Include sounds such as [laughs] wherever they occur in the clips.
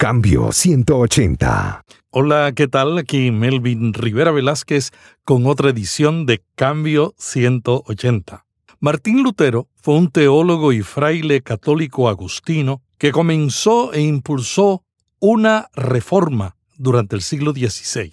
Cambio 180. Hola, ¿qué tal? Aquí Melvin Rivera Velázquez con otra edición de Cambio 180. Martín Lutero fue un teólogo y fraile católico agustino que comenzó e impulsó una reforma durante el siglo XVI.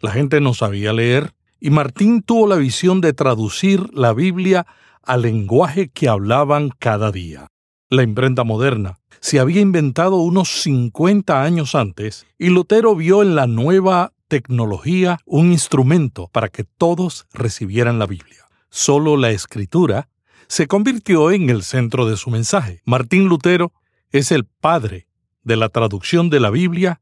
La gente no sabía leer y Martín tuvo la visión de traducir la Biblia al lenguaje que hablaban cada día. La imprenta moderna se había inventado unos 50 años antes y Lutero vio en la nueva tecnología un instrumento para que todos recibieran la Biblia. Solo la escritura se convirtió en el centro de su mensaje. Martín Lutero es el padre de la traducción de la Biblia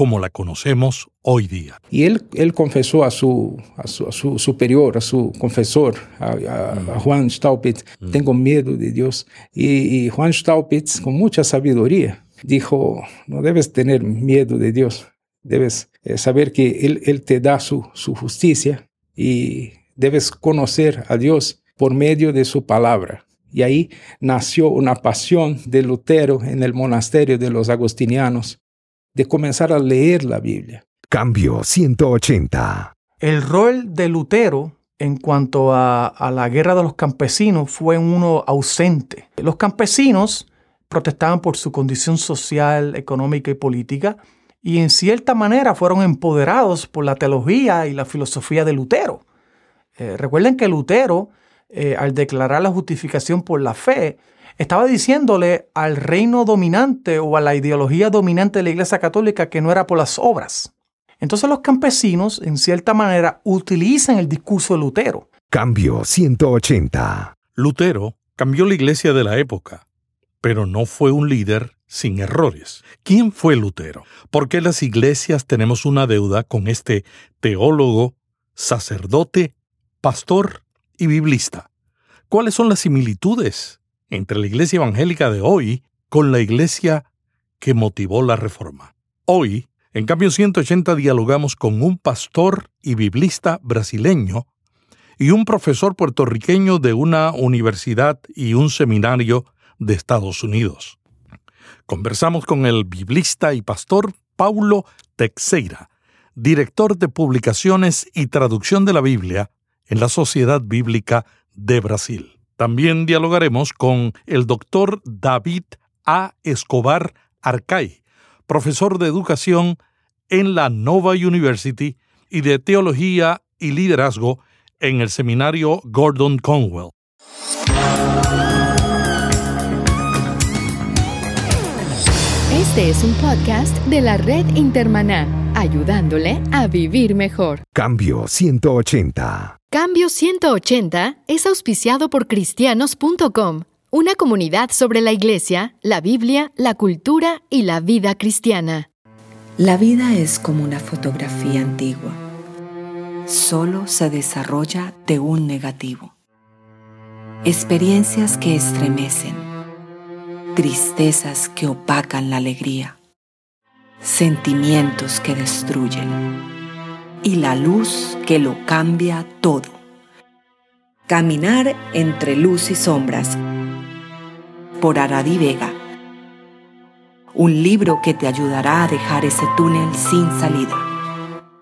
como la conocemos hoy día. Y él, él confesó a su, a su, superior, a su confesor, a, Juan Staupitz, tengo miedo de Dios. Y, Juan Staupitz, con mucha sabiduría, dijo, no debes tener miedo de Dios, debes eh, saber que Él, él te da su, su justicia y debes conocer a Dios por medio de su palabra. Y ahí nació una pasión de Lutero en el monasterio de los agustinianos de comenzar a leer la Biblia. Cambio 180. El rol de Lutero en cuanto a, la guerra de los campesinos fue uno ausente. Los campesinos protestaban por su condición social, económica y política, y en cierta manera fueron empoderados por la teología y la filosofía de Lutero. Eh, recuerden que Lutero, eh, al declarar la justificación por la fe, estaba diciéndole al reino dominante o a la ideología dominante de la Iglesia Católica que no era por las obras. Entonces los campesinos, en cierta manera, utilizan el discurso de Lutero. Cambio 180. Lutero cambió la iglesia de la época, pero no fue un líder sin errores. ¿Quién fue Lutero? ¿Por qué las iglesias tenemos una deuda con este teólogo, sacerdote, pastor y biblista? ¿Cuáles son las similitudes entre la iglesia evangélica de hoy con la iglesia que motivó la reforma. Hoy, en cambio 180, dialogamos con un pastor y biblista brasileño y un profesor puertorriqueño de una universidad y un seminario de Estados Unidos. Conversamos con el biblista y pastor Paulo Teixeira, director de publicaciones y traducción de la Biblia en la Sociedad Bíblica de Brasil. También dialogaremos con el doctor David A. Escobar Arcay, profesor de educación en la Nova University y de teología y liderazgo en el seminario Gordon Conwell. Este es un podcast de la red Intermaná, ayudándole a vivir mejor. Cambio 180. Cambio 180 es auspiciado por cristianos.com, una comunidad sobre la iglesia, la Biblia, la cultura y la vida cristiana. La vida es como una fotografía antigua. Solo se desarrolla de un negativo. Experiencias que estremecen. Tristezas que opacan la alegría. Sentimientos que destruyen y la luz que lo cambia todo. Caminar entre luz y sombras por Aradi Vega. Un libro que te ayudará a dejar ese túnel sin salida.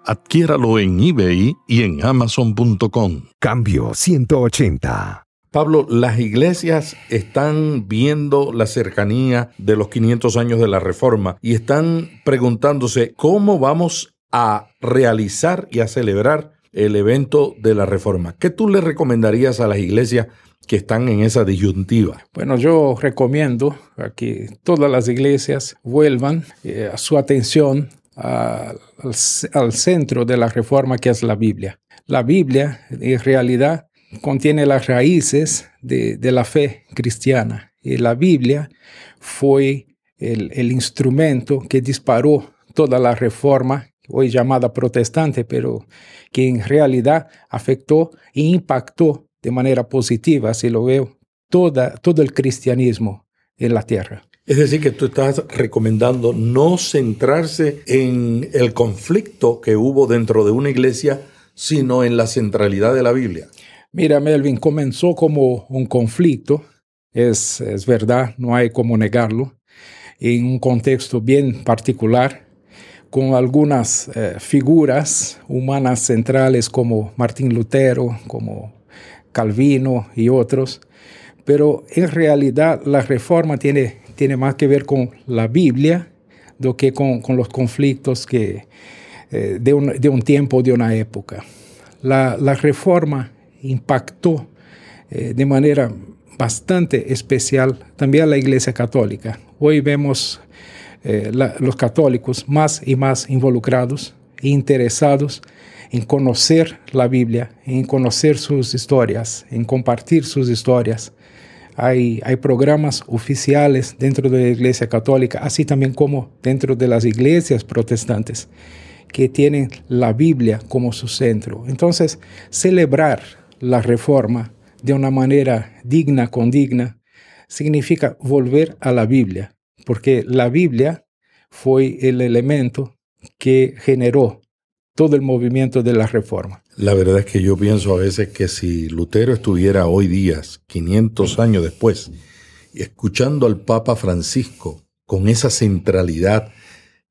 Adquiéralo en eBay y en amazon.com. Cambio 180. Pablo, las iglesias están viendo la cercanía de los 500 años de la Reforma y están preguntándose cómo vamos a realizar y a celebrar el evento de la reforma. ¿Qué tú le recomendarías a las iglesias que están en esa disyuntiva? Bueno, yo recomiendo a que todas las iglesias vuelvan eh, a su atención al, centro de la reforma que es la Biblia. La Biblia en realidad contiene las raíces de, la fe cristiana y la Biblia fue el, el instrumento que disparó toda la reforma hoy llamada protestante, pero que en realidad afectó e impactó de manera positiva, si lo veo, toda, todo el cristianismo en la tierra. Es decir, que tú estás recomendando no centrarse en el conflicto que hubo dentro de una iglesia, sino en la centralidad de la Biblia. Mira, Melvin, comenzó como un conflicto, es, es verdad, no hay como negarlo, en un contexto bien particular, con algunas eh, figuras humanas centrales como Martín Lutero, como Calvino y otros, pero en realidad la reforma tiene, tiene más que ver con la Biblia do que con, con los conflictos que, eh, de, un, de, un, tiempo, de una época. La, la reforma impactó eh, de manera bastante especial también a la Iglesia Católica. Hoy vemos eh, los católicos más y más involucrados e interesados en conocer la Biblia, en conocer sus historias, en compartir sus historias. Hay, hay, programas oficiales dentro de la Iglesia Católica, así también como dentro de las iglesias protestantes, que tienen la Biblia como su centro. Entonces, celebrar la reforma de una manera digna, condigna, significa volver a la Biblia, porque la Biblia fue el elemento que generó todo el movimiento de la reforma. La verdad es que yo pienso a veces que si Lutero estuviera hoy día, 500 años después, escuchando al Papa Francisco con esa centralidad,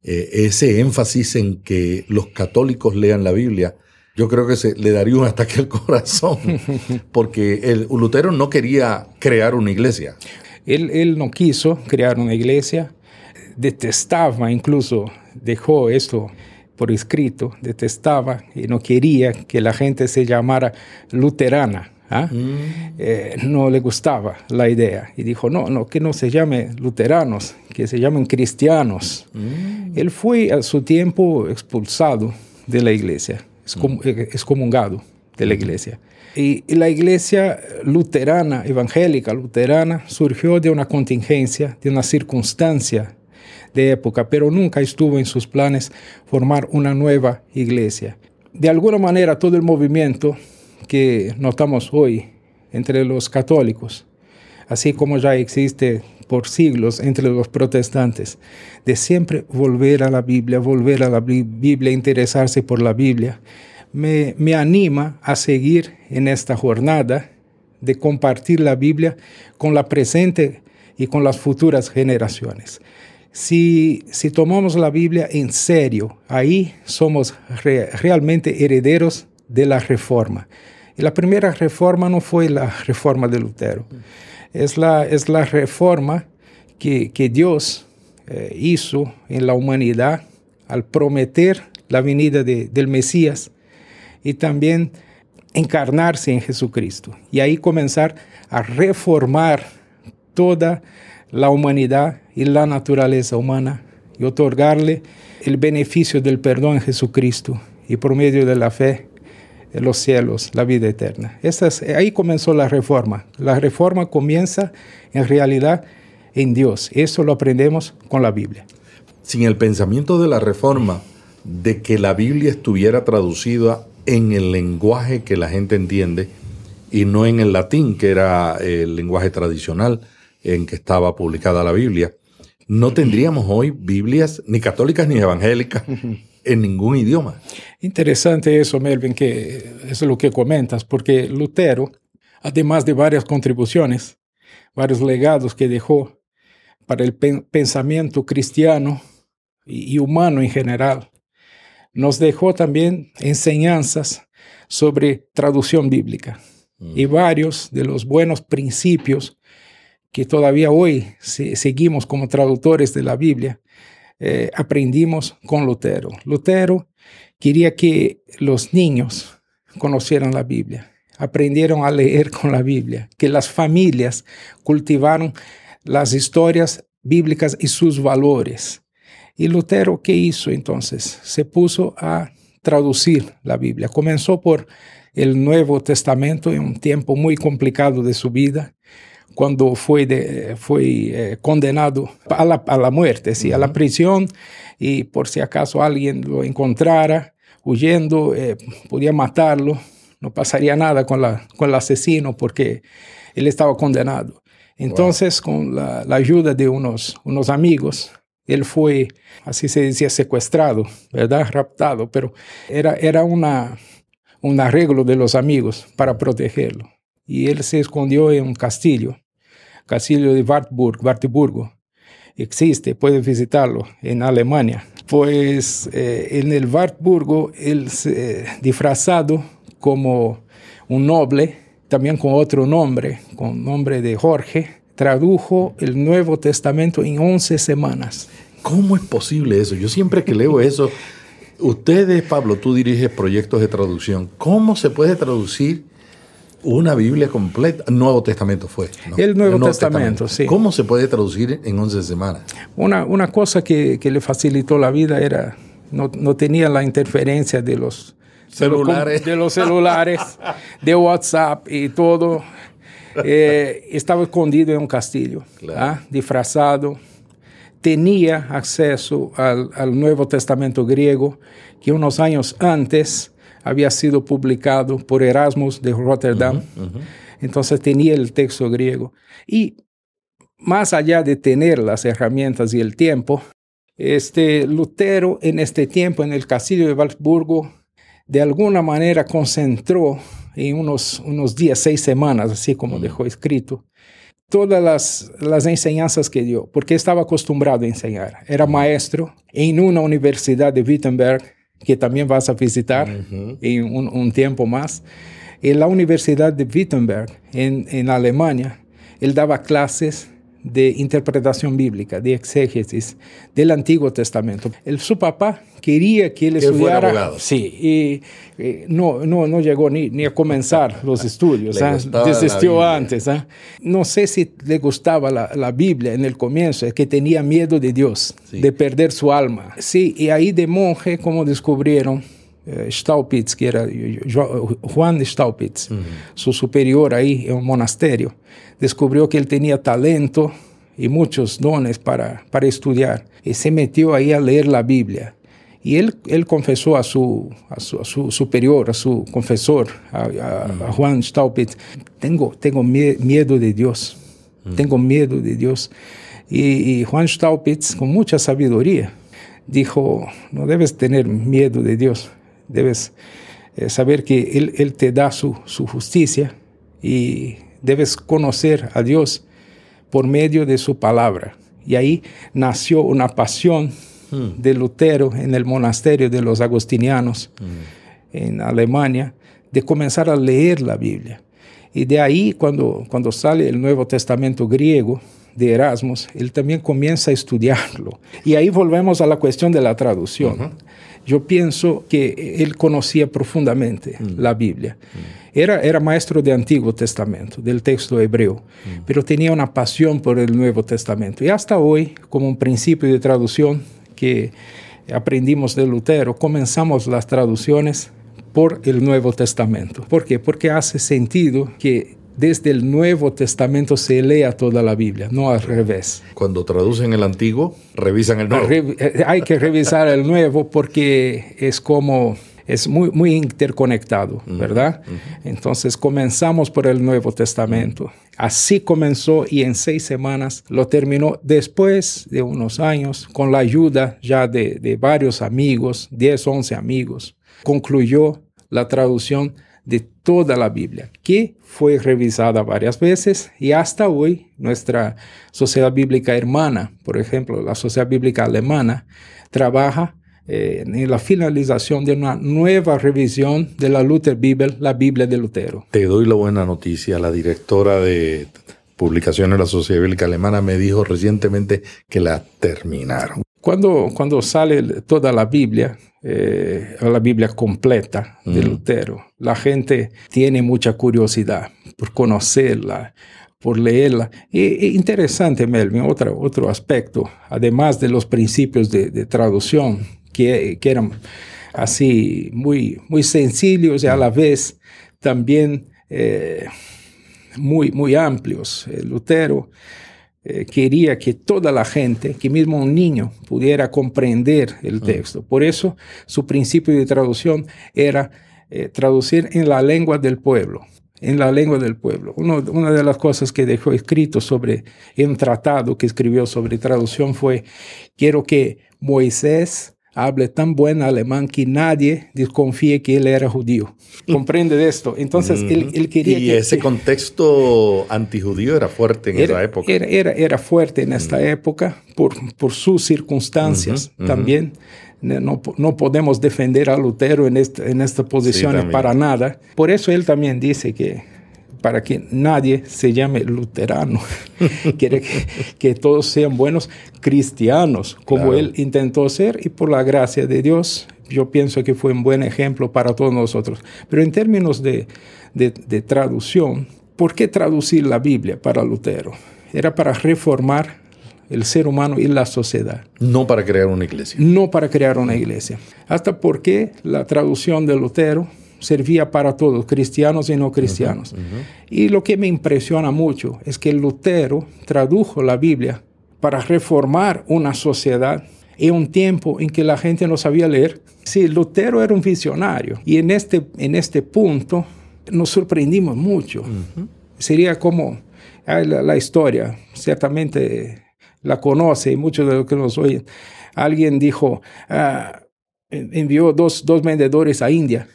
eh, ese énfasis en que los católicos lean la Biblia, yo creo que se le daría un ataque al corazón, [laughs] porque el Lutero no quería crear una iglesia. Él, él no quiso crear una iglesia, detestaba incluso, dejó esto por escrito, detestaba y no quería que la gente se llamara luterana. ¿ah? Mm. Eh, no le gustaba la idea y dijo, no, no, que no se llame luteranos, que se llamen cristianos. Mm. Él fue a su tiempo expulsado de la iglesia excomungado de la iglesia. Y, la iglesia luterana, evangélica luterana, surgió de una contingencia, de una circunstancia de época, pero nunca estuvo en sus planes formar una nueva iglesia. De alguna manera, todo el movimiento que notamos hoy entre los católicos, así como ya existe por siglos entre los protestantes, de siempre volver a la Biblia, volver a la Biblia, interesarse por la Biblia, me, me anima a seguir en esta jornada de compartir la Biblia con la presente y con las futuras generaciones. Si, si tomamos la Biblia en serio, ahí somos re, realmente herederos de la reforma. Y la primera reforma no fue la reforma de Lutero es la, es la reforma que, que Dios eh, hizo en la humanidad al prometer la venida de, del Mesías y también encarnarse en Jesucristo. Y ahí comenzar a reformar toda la humanidad y la naturaleza humana y otorgarle el beneficio del perdón en Jesucristo y por medio de la fe los cielos, la vida eterna. ahí comenzó la reforma. La reforma comienza en realidad en Dios. Eso lo aprendemos con la Biblia. Sin el pensamiento de la reforma, de que la Biblia estuviera traducida en el lenguaje que la gente entiende y no en el latín, que era el lenguaje tradicional en que estaba publicada la Biblia, no tendríamos hoy Biblias ni católicas ni evangélicas [laughs] en ningún idioma. Interesante eso, Melvin, que eso es lo que comentas, porque Lutero, además de varias contribuciones, varios legados que dejó para el pensamiento cristiano y, humano en general, nos dejó también enseñanzas sobre traducción bíblica y mm. varios de los buenos principios que todavía hoy seguimos como traductores de la Biblia eh, aprendimos con Lutero. Lutero quería que los niños conocieran la Biblia, aprendieron a leer con la Biblia, que las familias cultivaron las historias bíblicas y sus valores. Y Lutero, ¿qué hizo entonces? Se puso a traducir la Biblia. Comenzó por el Nuevo Testamento en un tiempo muy complicado de su vida cuando fue, de, fue eh, condenado a la, a la muerte, ¿sí? a la prisión, y por si acaso alguien lo encontrara huyendo, eh, podía matarlo, no pasaría nada con, la, con el asesino porque él estaba condenado. Entonces, con la, la, ayuda de unos, unos amigos, él fue, así se decía, secuestrado, ¿verdad? Raptado, pero era, era una, un arreglo de los amigos para protegerlo. Y él se escondió en un castillo castillo de Wartburg, Wartburgo. existe, puede visitarlo en Alemania. Pues eh, en el Wartburgo, él se disfrazado como un noble, también con otro nombre, con nombre de Jorge, tradujo el Nuevo Testamento en 11 semanas. ¿Cómo es posible eso? Yo siempre que leo eso, ustedes, Pablo, tú diriges proyectos de traducción. ¿Cómo se puede traducir una Biblia completa? Nuevo Testamento fue. El, Nuevo Testamento, sí. ¿Cómo se puede traducir en 11 semanas? Una, una cosa que, le facilitó la vida era, no, no tenía la interferencia de los celulares, de los celulares, de WhatsApp y todo. Eh, estaba escondido en un castillo, ¿ah? disfrazado. Tenía acceso al, Nuevo Testamento griego que unos años antes había sido publicado por Erasmus de Rotterdam. Entonces tenía el texto griego. Y más allá de tener las herramientas y el tiempo, este Lutero en este tiempo en el castillo de Walsburgo de alguna manera concentró en unos, unos días, seis semanas, así como dejó escrito, todas las, las enseñanzas que dio, porque estaba acostumbrado a enseñar. Era maestro en una universidad de Wittenberg, que también vas a visitar en un, un, tiempo más. En la Universidad de Wittenberg, en, en Alemania, él daba clases de interpretación bíblica, de exégesis del Antiguo Testamento. El, su papá quería que él, estudiara. Sí, y, no, no, no llegó ni, ni a comenzar [laughs] los estudios, ¿ah? desistió antes. ¿ah? No sé si le gustaba la, la, Biblia en el comienzo, es que tenía miedo de Dios, de perder su alma. Sí, y ahí de monje, como descubrieron, eh, Staupitz, que era Juan Staupitz, su superior ahí en un monasterio, descubrió que él tenía talento y muchos dones para, para estudiar y se metió ahí a leer la Biblia. Y él, él confesó a su, a su, superior, a su confesor, a, Juan Staupitz, tengo, tengo miedo de Dios, tengo miedo de Dios. Y, y Juan Staupitz, con mucha sabiduría, dijo, no debes tener miedo de Dios, debes eh, saber que él, él, te da su, su, justicia y debes conocer a Dios por medio de su palabra. Y ahí nació una pasión hmm. de Lutero en el monasterio de los agostinianos hmm. en Alemania de comenzar a leer la Biblia. Y de ahí, cuando, cuando sale el Nuevo Testamento griego, de Erasmus, él también comienza a estudiarlo. Y ahí volvemos a la cuestión de la traducción. Yo pienso que él conocía profundamente mm. la Biblia. Mm. Era, era maestro de Antiguo Testamento, del texto hebreo, mm. pero tenía una pasión por el Nuevo Testamento. Y hasta hoy, como un principio de traducción que aprendimos de Lutero, comenzamos las traducciones por el Nuevo Testamento. ¿Por qué? Porque hace sentido que desde el Nuevo Testamento se lea toda la Biblia, no al revés. Cuando traducen el Antiguo, revisan el Nuevo. Eh, hay que revisar el Nuevo porque es como es muy, muy interconectado, ¿verdad? Entonces comenzamos por el Nuevo Testamento. Así comenzó y en seis semanas lo terminó después de unos años con la ayuda ya de, de varios amigos, 10, 11 amigos. Concluyó la traducción toda la Biblia, que fue revisada varias veces y hasta hoy nuestra Sociedad Bíblica Hermana, por ejemplo, la Sociedad Bíblica Alemana, trabaja eh, en la finalización de una nueva revisión de la Luther Bible, la Biblia de Lutero. Te doy la buena noticia, la directora de publicaciones de la Sociedad Bíblica Alemana me dijo recientemente que la terminaron. Cuando, cuando sale toda la Biblia, eh, la Biblia completa de Lutero, la gente tiene mucha curiosidad por conocerla, por leerla. Y, interesante, Melvin, otro, otro aspecto, además de los principios de, traducción, que, que, eran así muy, muy sencillos y a la vez también eh, muy, muy amplios. Lutero eh, quería que toda la gente, que mismo un niño, pudiera comprender el texto. Por eso su principio de traducción era eh, traducir en la lengua del pueblo en la lengua del pueblo. una de las cosas que dejó escrito sobre un tratado que escribió sobre traducción fue, quiero que Moisés hable tan buen alemán que nadie desconfíe que él era judío. ¿Comprende de esto? Entonces, él, él, quería... Y ese contexto antijudío era fuerte en esa época. Era, era, era, fuerte en esta época por, por sus circunstancias también. No, no, podemos defender a Lutero en, esta, en esta posición para nada. Por eso él también dice que para que nadie se llame luterano. [laughs] Quiere que, todos sean buenos cristianos, como él intentó ser, y por la gracia de Dios, yo pienso que fue un buen ejemplo para todos nosotros. Pero en términos de, de, de traducción, ¿por qué traducir la Biblia para Lutero? Era para reformar el ser humano y la sociedad. No para crear una iglesia. No para crear una iglesia. Hasta porque la traducción de Lutero servía para todos, cristianos y no cristianos. Y lo que me impresiona mucho es que Lutero tradujo la Biblia para reformar una sociedad en un tiempo en que la gente no sabía leer. Sí, Lutero era un visionario y en este, en este punto nos sorprendimos mucho. Sería como la, historia, ciertamente la conoce y muchos de los que nos oyen. Alguien dijo, ah, envió dos, dos vendedores a India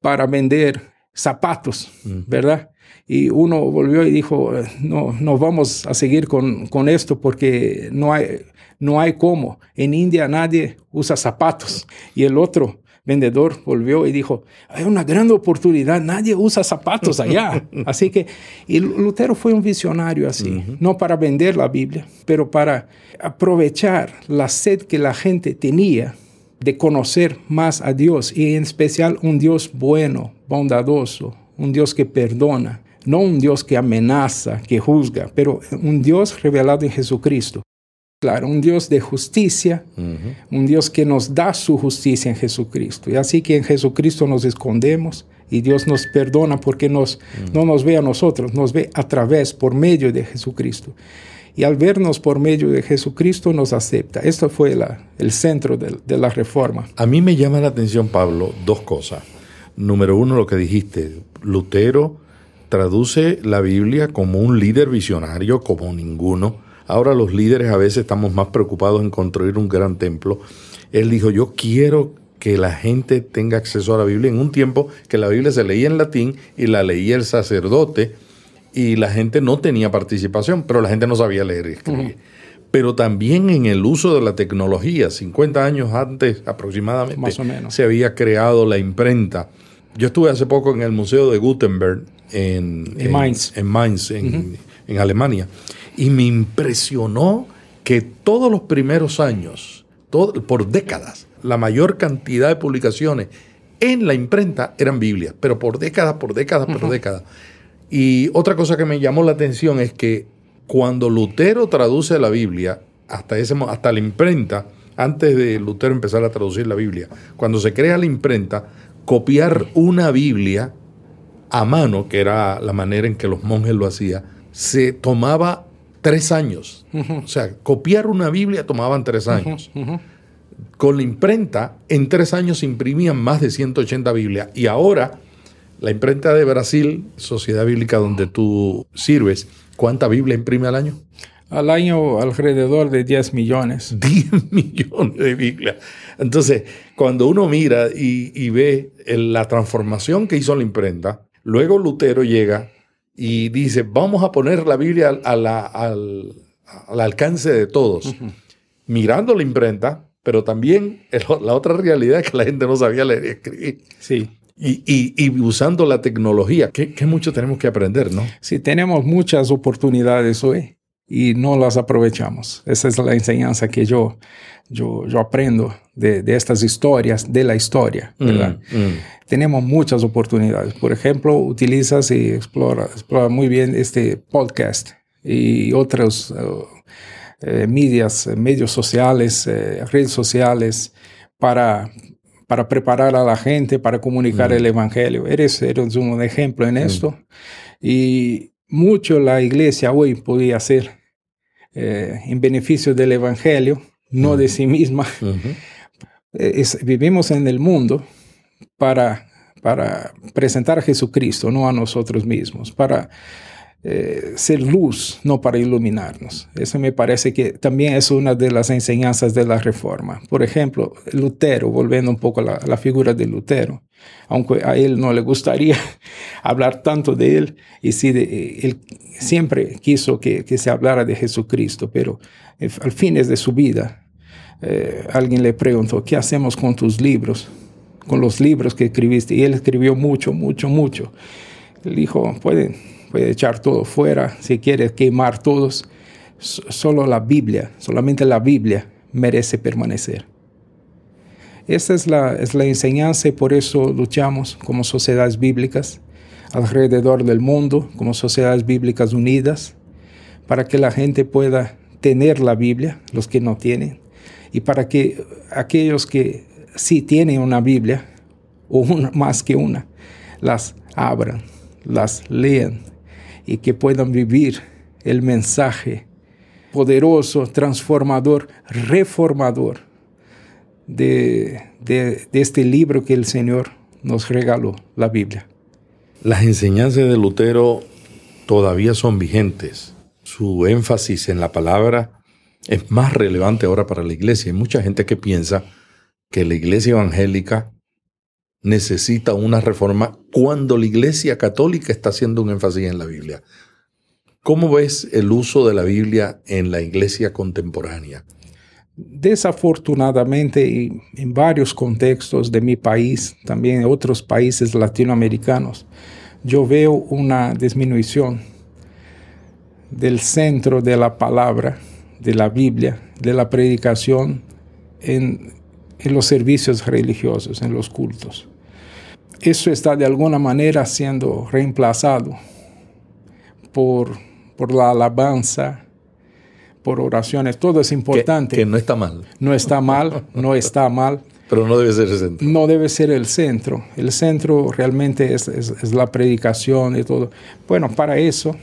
para vender zapatos, ¿verdad? Y uno volvió y dijo, no, no vamos a seguir con, con, esto porque no hay, no hay cómo. En India nadie usa zapatos. Y el otro vendedor volvió y dijo, hay una gran oportunidad, nadie usa zapatos allá. [laughs] así que, y Lutero fue un visionario así, no para vender la Biblia, pero para aprovechar la sed que la gente tenía de conocer más a Dios y en especial un Dios bueno, bondadoso, un Dios que perdona, no un Dios que amenaza, que juzga, pero un Dios revelado en Jesucristo. Claro, un Dios de justicia, un Dios que nos da su justicia en Jesucristo. Y así que en Jesucristo nos escondemos y Dios nos perdona porque nos, no nos ve a nosotros, nos ve a través, por medio de Jesucristo y al vernos por medio de Jesucristo nos acepta. Esto fue el centro de, la reforma. A mí me llama la atención, Pablo, dos cosas. Número uno, lo que dijiste, Lutero traduce la Biblia como un líder visionario, como ninguno. Ahora los líderes a veces estamos más preocupados en construir un gran templo. Él dijo, yo quiero que la gente tenga acceso a la Biblia en un tiempo que la Biblia se leía en latín y la leía el sacerdote y la gente no tenía participación, pero la gente no sabía leer y escribir. Pero también en el uso de la tecnología, 50 años antes aproximadamente, Más o menos. se había creado la imprenta. Yo estuve hace poco en el Museo de Gutenberg en, en, Mainz, en, Mainz, en, en Alemania, y me impresionó que todos los primeros años, todo, por décadas, la mayor cantidad de publicaciones en la imprenta eran Biblias, pero por décadas, por décadas, por décadas. Y otra cosa que me llamó la atención es que cuando Lutero traduce la Biblia, hasta, ese, hasta la imprenta, antes de Lutero empezar a traducir la Biblia, cuando se crea la imprenta, copiar una Biblia a mano, que era la manera en que los monjes lo hacían, se tomaba tres años. O sea, copiar una Biblia tomaban tres años. Con la imprenta, en tres años se imprimían más de 180 Biblias. Y ahora la imprenta de Brasil, Sociedad Bíblica donde tú sirves, ¿cuánta Biblia imprime al año? Al año alrededor de 10 millones. [laughs] 10 millones de Biblias. Entonces, cuando uno mira y, ve la transformación que hizo la imprenta, luego Lutero llega y dice, vamos a poner la Biblia al, alcance de todos, mirando la imprenta, pero también la otra realidad es que la gente no sabía leer y escribir. Sí. Y, usando la tecnología, ¿qué, mucho tenemos que aprender, ¿no? Sí, tenemos muchas oportunidades hoy y no las aprovechamos. Esa es la enseñanza que yo, yo, yo aprendo de, estas historias, de la historia, mm, ¿verdad? Mm. Tenemos muchas oportunidades. Por ejemplo, utilizas y explora, explora muy bien este podcast y otros uh, eh, medias, medios sociales, eh, redes sociales para para preparar a la gente, para comunicar el Evangelio. Eres, eres, un ejemplo en esto. Y mucho la iglesia hoy podía hacer eh, en beneficio del Evangelio, no de sí misma. [laughs] vivimos en el mundo para, para presentar a Jesucristo, no a nosotros mismos, para eh, ser luz, no para iluminarnos. Eso me parece que también es una de las enseñanzas de la reforma. Por ejemplo, Lutero, volviendo un poco a la, figura de Lutero, aunque a él no le gustaría [laughs] hablar tanto de él, y sí, él siempre quiso que, se hablara de Jesucristo, pero al fines de su vida, eh, alguien le preguntó, ¿qué hacemos con tus libros? Con los libros que escribiste. Y él escribió mucho, mucho, mucho. Él dijo, pueden puede echar todo fuera, si quiere quemar todos, solo la Biblia, solamente la Biblia merece permanecer. Esta es la, es la enseñanza y por eso luchamos como sociedades bíblicas alrededor del mundo, como sociedades bíblicas unidas, para que la gente pueda tener la Biblia, los que no tienen, y para que aquellos que sí tienen una Biblia, o más que una, las abran, las lean y que puedan vivir el mensaje poderoso, transformador, reformador de, este libro que el Señor nos regaló, la Biblia. Las enseñanzas de Lutero todavía son vigentes. Su énfasis en la palabra es más relevante ahora para la iglesia. Hay mucha gente que piensa que la iglesia evangélica necesita una reforma cuando la Iglesia Católica está haciendo un énfasis en la Biblia. ¿Cómo ves el uso de la Biblia en la Iglesia contemporánea? Desafortunadamente, en varios contextos de mi país, también en otros países latinoamericanos, yo veo una disminución del centro de la palabra, de la Biblia, de la predicación en, en los servicios religiosos, en los cultos eso está de alguna manera siendo reemplazado por, por la alabanza, por oraciones, todo es importante. Que, no está mal. No está mal, no está mal. Pero no debe ser el centro. No debe ser el centro. El centro realmente es, es la predicación y todo. Bueno, para eso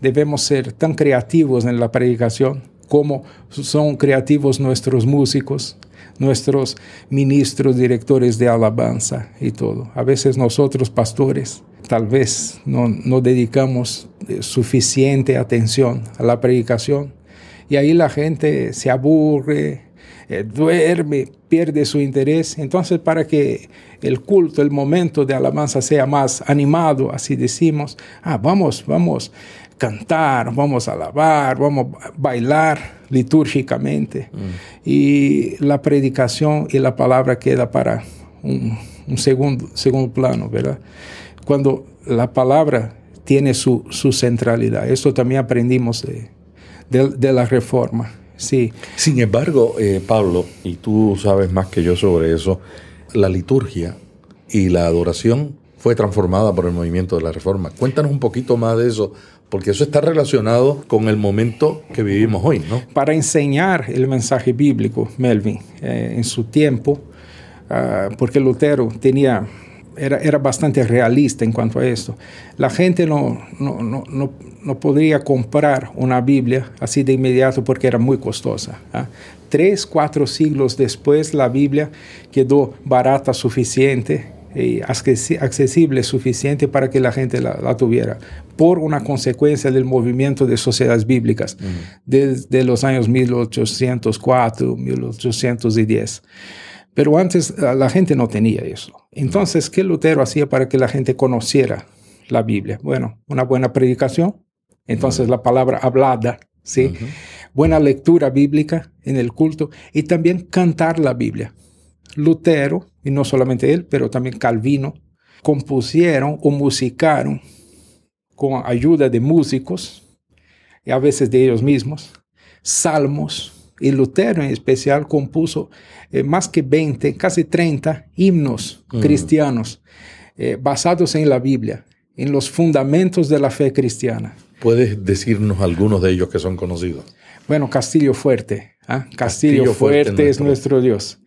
debemos ser tan creativos en la predicación como son creativos nuestros músicos, nuestros ministros, directores de alabanza y todo. A veces nosotros, pastores, tal vez no, no dedicamos eh, suficiente atención a la predicación y ahí la gente se aburre, eh, duerme, pierde su interés. Entonces, para que el culto, el momento de alabanza sea más animado, así decimos, ah, vamos, vamos cantar, vamos a alabar, vamos a bailar litúrgicamente. Mm. Y la predicación y la palabra queda para un, segundo, segundo plano, ¿verdad? Cuando la palabra tiene su, centralidad. Esto también aprendimos de, la reforma. Sí. Sin embargo, eh, Pablo, y tú sabes más que yo sobre eso, la liturgia y la adoración fue transformada por el movimiento de la reforma. Cuéntanos un poquito más de eso, porque eso está relacionado con el momento que vivimos hoy, ¿no? Para enseñar el mensaje bíblico, Melvin, eh, en su tiempo, ah, porque Lutero tenía, era, era, bastante realista en cuanto a esto, la gente no, no, no, no, podría comprar una Biblia así de inmediato porque era muy costosa. ¿ah? Tres, cuatro siglos después, la Biblia quedó barata suficiente y accesible suficiente para que la gente la, tuviera, por una consecuencia del movimiento de sociedades bíblicas desde los años 1804, 1810. Pero antes la gente no tenía eso. Entonces, ¿qué Lutero hacía para que la gente conociera la Biblia? Bueno, una buena predicación, entonces la palabra hablada, ¿sí? Buena lectura bíblica en el culto y también cantar la Biblia. Lutero, y no solamente él, pero también Calvino, compusieron o musicaron con ayuda de músicos, y a veces de ellos mismos, salmos, y Lutero en especial compuso eh, más que 20, casi 30 himnos mm. cristianos eh, basados en la Biblia, en los fundamentos de la fe cristiana. ¿Puedes decirnos algunos de ellos que son conocidos? Bueno, Castillo Fuerte. ¿ah? Castillo, Fuerte, es nuestro Dios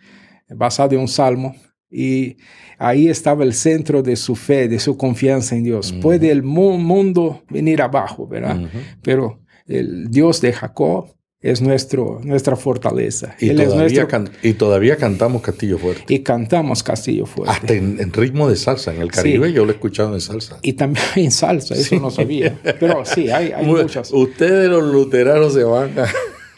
basado en un salmo, y ahí estaba el centro de su fe, de su confianza en Dios. Puede el mundo venir abajo, ¿verdad? Pero el Dios de Jacob es nuestro, nuestra fortaleza. Y Él es todavía, nuestro- can- y todavía cantamos Castillo Fuerte. y cantamos Castillo Fuerte. Hasta en, en ritmo de salsa. En el Caribe Sí. yo lo he escuchado en salsa. Y también en salsa, eso no sabía. Pero sí, hay, hay muchas. Ustedes los luteranos se van a,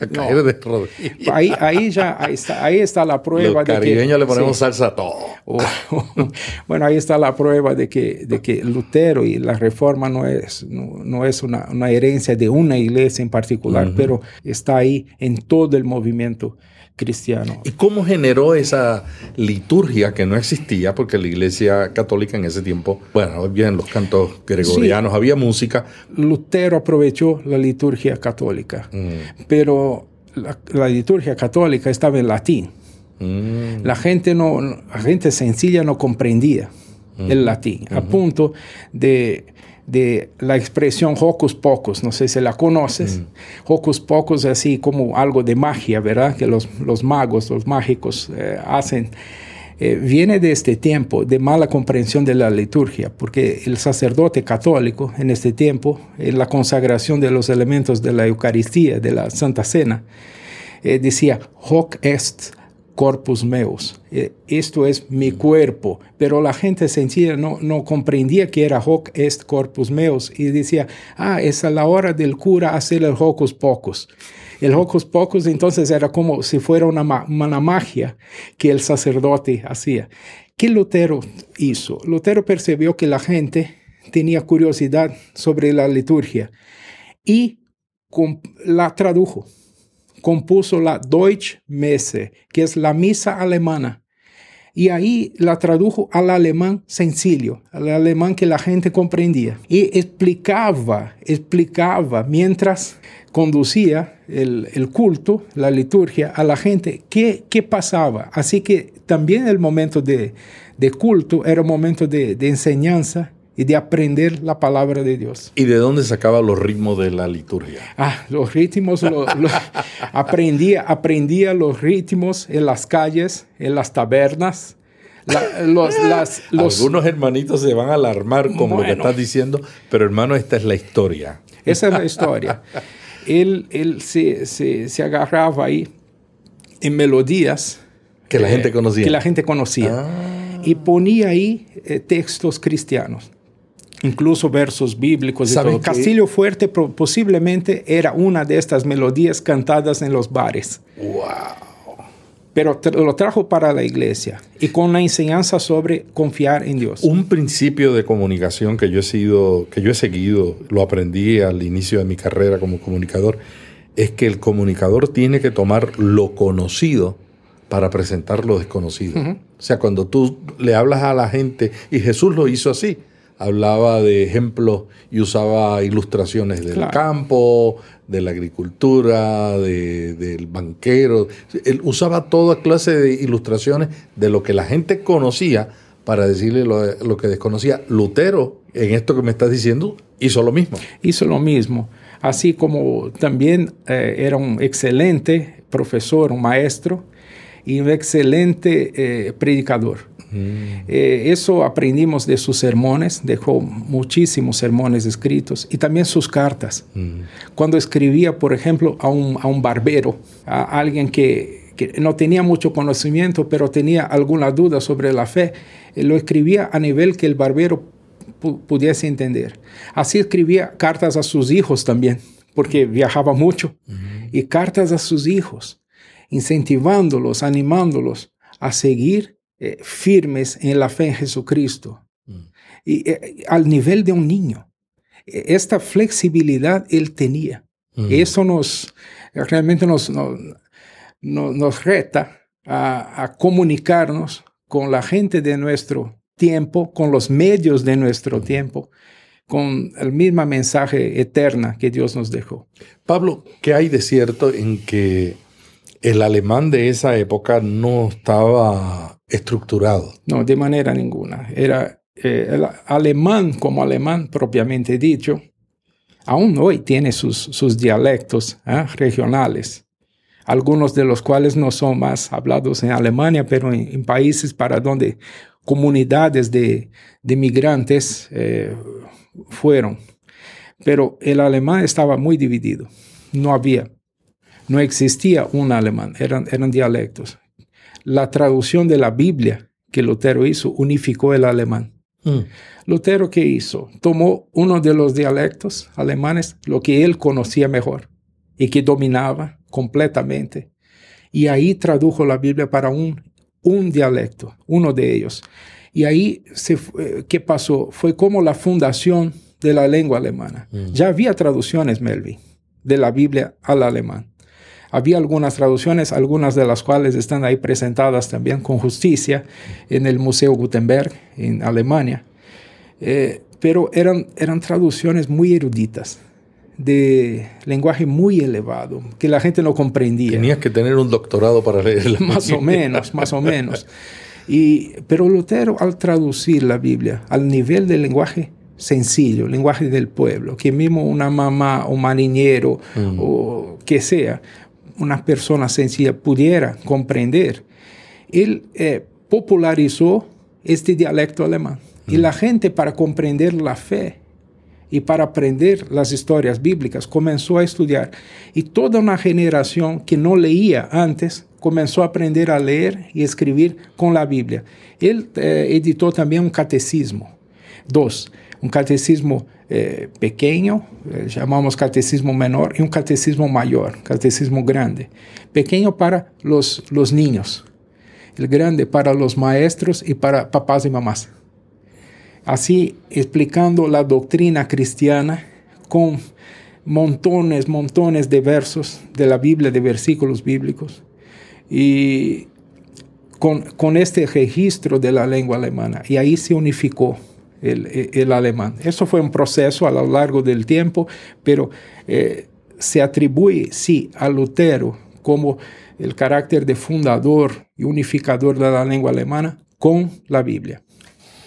[laughs] a caer de rodillas. Ahí, ahí ya ahí está, ahí está la prueba Los de que- caribeños le ponemos sí. salsa a todo. [laughs] Bueno, ahí está la prueba de que, de que Lutero y la reforma no es, no, no es una, una herencia de una iglesia en particular, pero está ahí en todo el movimiento cristiano. ¿Y cómo generó esa liturgia que no existía? Porque la iglesia católica en ese tiempo, bueno, había los cantos gregorianos, había música. Lutero aprovechó la liturgia católica, Mm, pero la, la liturgia católica estaba en latín. mm, La gente, no, la gente sencilla no comprendía el latín, a punto de, de la expresión hocus pocus, no sé si la conoces. Hocus pocus es así como algo de magia, ¿verdad? Que los, los magos, los mágicos eh, hacen. Eh, viene de este tiempo de mala comprensión de la liturgia, porque el sacerdote católico en este tiempo, en la consagración de los elementos de la Eucaristía, de la Santa Cena, eh, decía, hoc est corpus meus. Eh, esto es mi cuerpo. Pero la gente sencilla no, no comprendía que era hoc est corpus meus y decía, ah, es a la hora del cura hacer el hocus pocus. El hocus pocus entonces era como si fuera una, una magia que el sacerdote hacía. ¿Qué Lutero hizo? Lutero percibió que la gente tenía curiosidad sobre la liturgia y la tradujo compuso la Deutsche Messe, que es la misa alemana. Y ahí la tradujo al alemán sencillo, al alemán que la gente comprendía. Y explicaba, explicaba mientras conducía el, el culto, la liturgia, a la gente qué, qué pasaba. Así que también el momento de, de culto era un momento de, de enseñanza y de aprender la palabra de Dios. ¿Y de dónde sacaba los ritmos de la liturgia? Ah, los ritmos, lo- lo- [laughs] aprendía, aprendía los ritmos en las calles, en las tabernas. La- los, las- los- Algunos hermanitos se van a alarmar con lo que Bueno. estás diciendo, pero hermano, esta es la historia. esa es la historia. Él, él se, se- se agarraba ahí en melodías Que la eh, gente conocía. que la gente conocía. Y ponía ahí eh, textos cristianos, incluso versos bíblicos. Y ¿Saben todo. qué? Castillo Fuerte posiblemente era una de estas melodías cantadas en los bares. Pero tra- lo trajo para la iglesia y con la enseñanza sobre confiar en Dios. Un principio de comunicación que yo he sido, que yo he seguido, lo aprendí al inicio de mi carrera como comunicador, es que el comunicador tiene que tomar lo conocido para presentar lo desconocido. O sea, cuando tú le hablas a la gente, y Jesús lo hizo así, hablaba de ejemplos y usaba ilustraciones del Claro. campo, de la agricultura, de- del banquero. Él usaba toda clase de ilustraciones de lo que la gente conocía para decirle lo, lo que desconocía. Lutero, en esto que me estás diciendo, hizo lo mismo. hizo lo mismo. Así como también eh, era un excelente profesor, un maestro y un excelente eh, predicador. Eh, eso aprendimos de sus sermones, dejó muchísimos sermones escritos y también sus cartas. Cuando escribía, por ejemplo, a un, a un barbero, a alguien que, que no tenía mucho conocimiento, pero tenía alguna duda sobre la fe, eh, lo escribía a nivel que el barbero pu- pudiese entender. Así escribía cartas a sus hijos también, porque viajaba mucho, y cartas a sus hijos, incentivándolos, animándolos a seguir eh, firmes en la fe en Jesucristo, y eh, al nivel de un niño. Eh, Esta flexibilidad él tenía. Eso nos realmente nos, nos, nos- nos reta a, a comunicarnos con la gente de nuestro tiempo, con los medios de nuestro tiempo, con el mismo mensaje eterna que Dios nos dejó. Pablo, ¿qué hay de cierto en que el alemán de esa época no estaba estructurado? No, de manera ninguna. Era eh, el alemán como alemán propiamente dicho. Aún hoy tiene sus, sus dialectos ¿ah? regionales, algunos de los cuales no son más hablados en Alemania, pero en, en países para donde comunidades de, de migrantes eh, fueron. Pero el alemán estaba muy dividido. No había No existía un alemán, eran, eran dialectos. La traducción de la Biblia que Lutero hizo unificó el alemán. Mm. Lutero, ¿qué hizo? Tomó uno de los dialectos alemanes, lo que él conocía mejor y que dominaba completamente, y ahí tradujo la Biblia para un, un dialecto, uno de ellos. Y ahí, se, fue- ¿qué pasó? Fue como la fundación de la lengua alemana. Ya había traducciones, Melvin, de la Biblia al alemán. Había algunas traducciones, algunas de las cuales están ahí presentadas también con justicia en el Museo Gutenberg en Alemania. Eh, pero eran, eran traducciones muy eruditas, de lenguaje muy elevado, que la gente no comprendía. Tenías que tener un doctorado para leerla. [laughs] más o menos, más o menos. [laughs] Y, pero Lutero al traducir la Biblia al nivel del lenguaje sencillo, lenguaje del pueblo, que mismo una mamá o marinero o que sea, una persona sencilla pudiera comprender, él eh, popularizó este dialecto alemán. Y la gente para comprender la fe y para aprender las historias bíblicas comenzó a estudiar. Y toda una generación que no leía antes comenzó a aprender a leer y escribir con la Biblia. Él eh, editó también un catecismo. Dos, un catecismo eh, pequeño, llamamos catecismo menor, y un catecismo mayor, catecismo grande. Pequeño para los, los niños, el grande para los maestros y para papás y mamás así explicando la doctrina cristiana con montones, montones de versos de la Biblia, de versículos bíblicos, y con, con este registro de la lengua alemana. Y ahí se unificó el, el alemán. Eso fue un proceso a lo largo del tiempo, pero eh, se atribuye, sí, a Lutero como el carácter de fundador y unificador de la lengua alemana con la Biblia.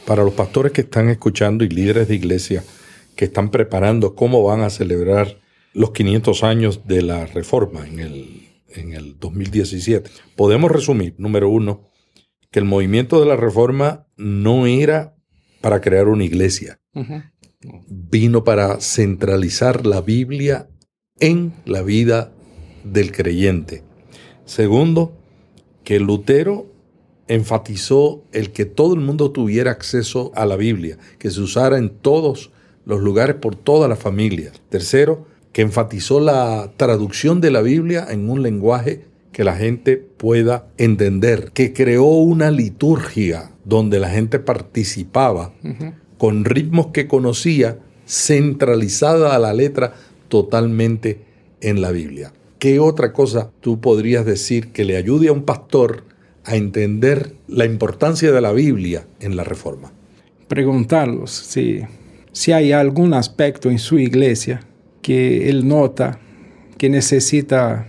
Para los pastores que están escuchando y líderes de iglesia que están preparando cómo van a celebrar los 500 años de la reforma en el, en el 2017, podemos resumir, número uno, que el movimiento de la reforma no era para crear una iglesia, vino para centralizar la Biblia en la vida del creyente. Segundo, que Lutero enfatizó el que todo el mundo tuviera acceso a la Biblia, que se usara en todos los lugares por toda la familia. Tercero, que enfatizó la traducción de la Biblia en un lenguaje que la gente pueda entender, que creó una liturgia donde la gente participaba con ritmos que conocía, centralizada a la letra totalmente en la Biblia. ¿Qué otra cosa tú podrías decir que le ayude a un pastor a entender la importancia de la Biblia en la reforma? preguntarlos si, si hay algún aspecto en su iglesia que él nota que necesita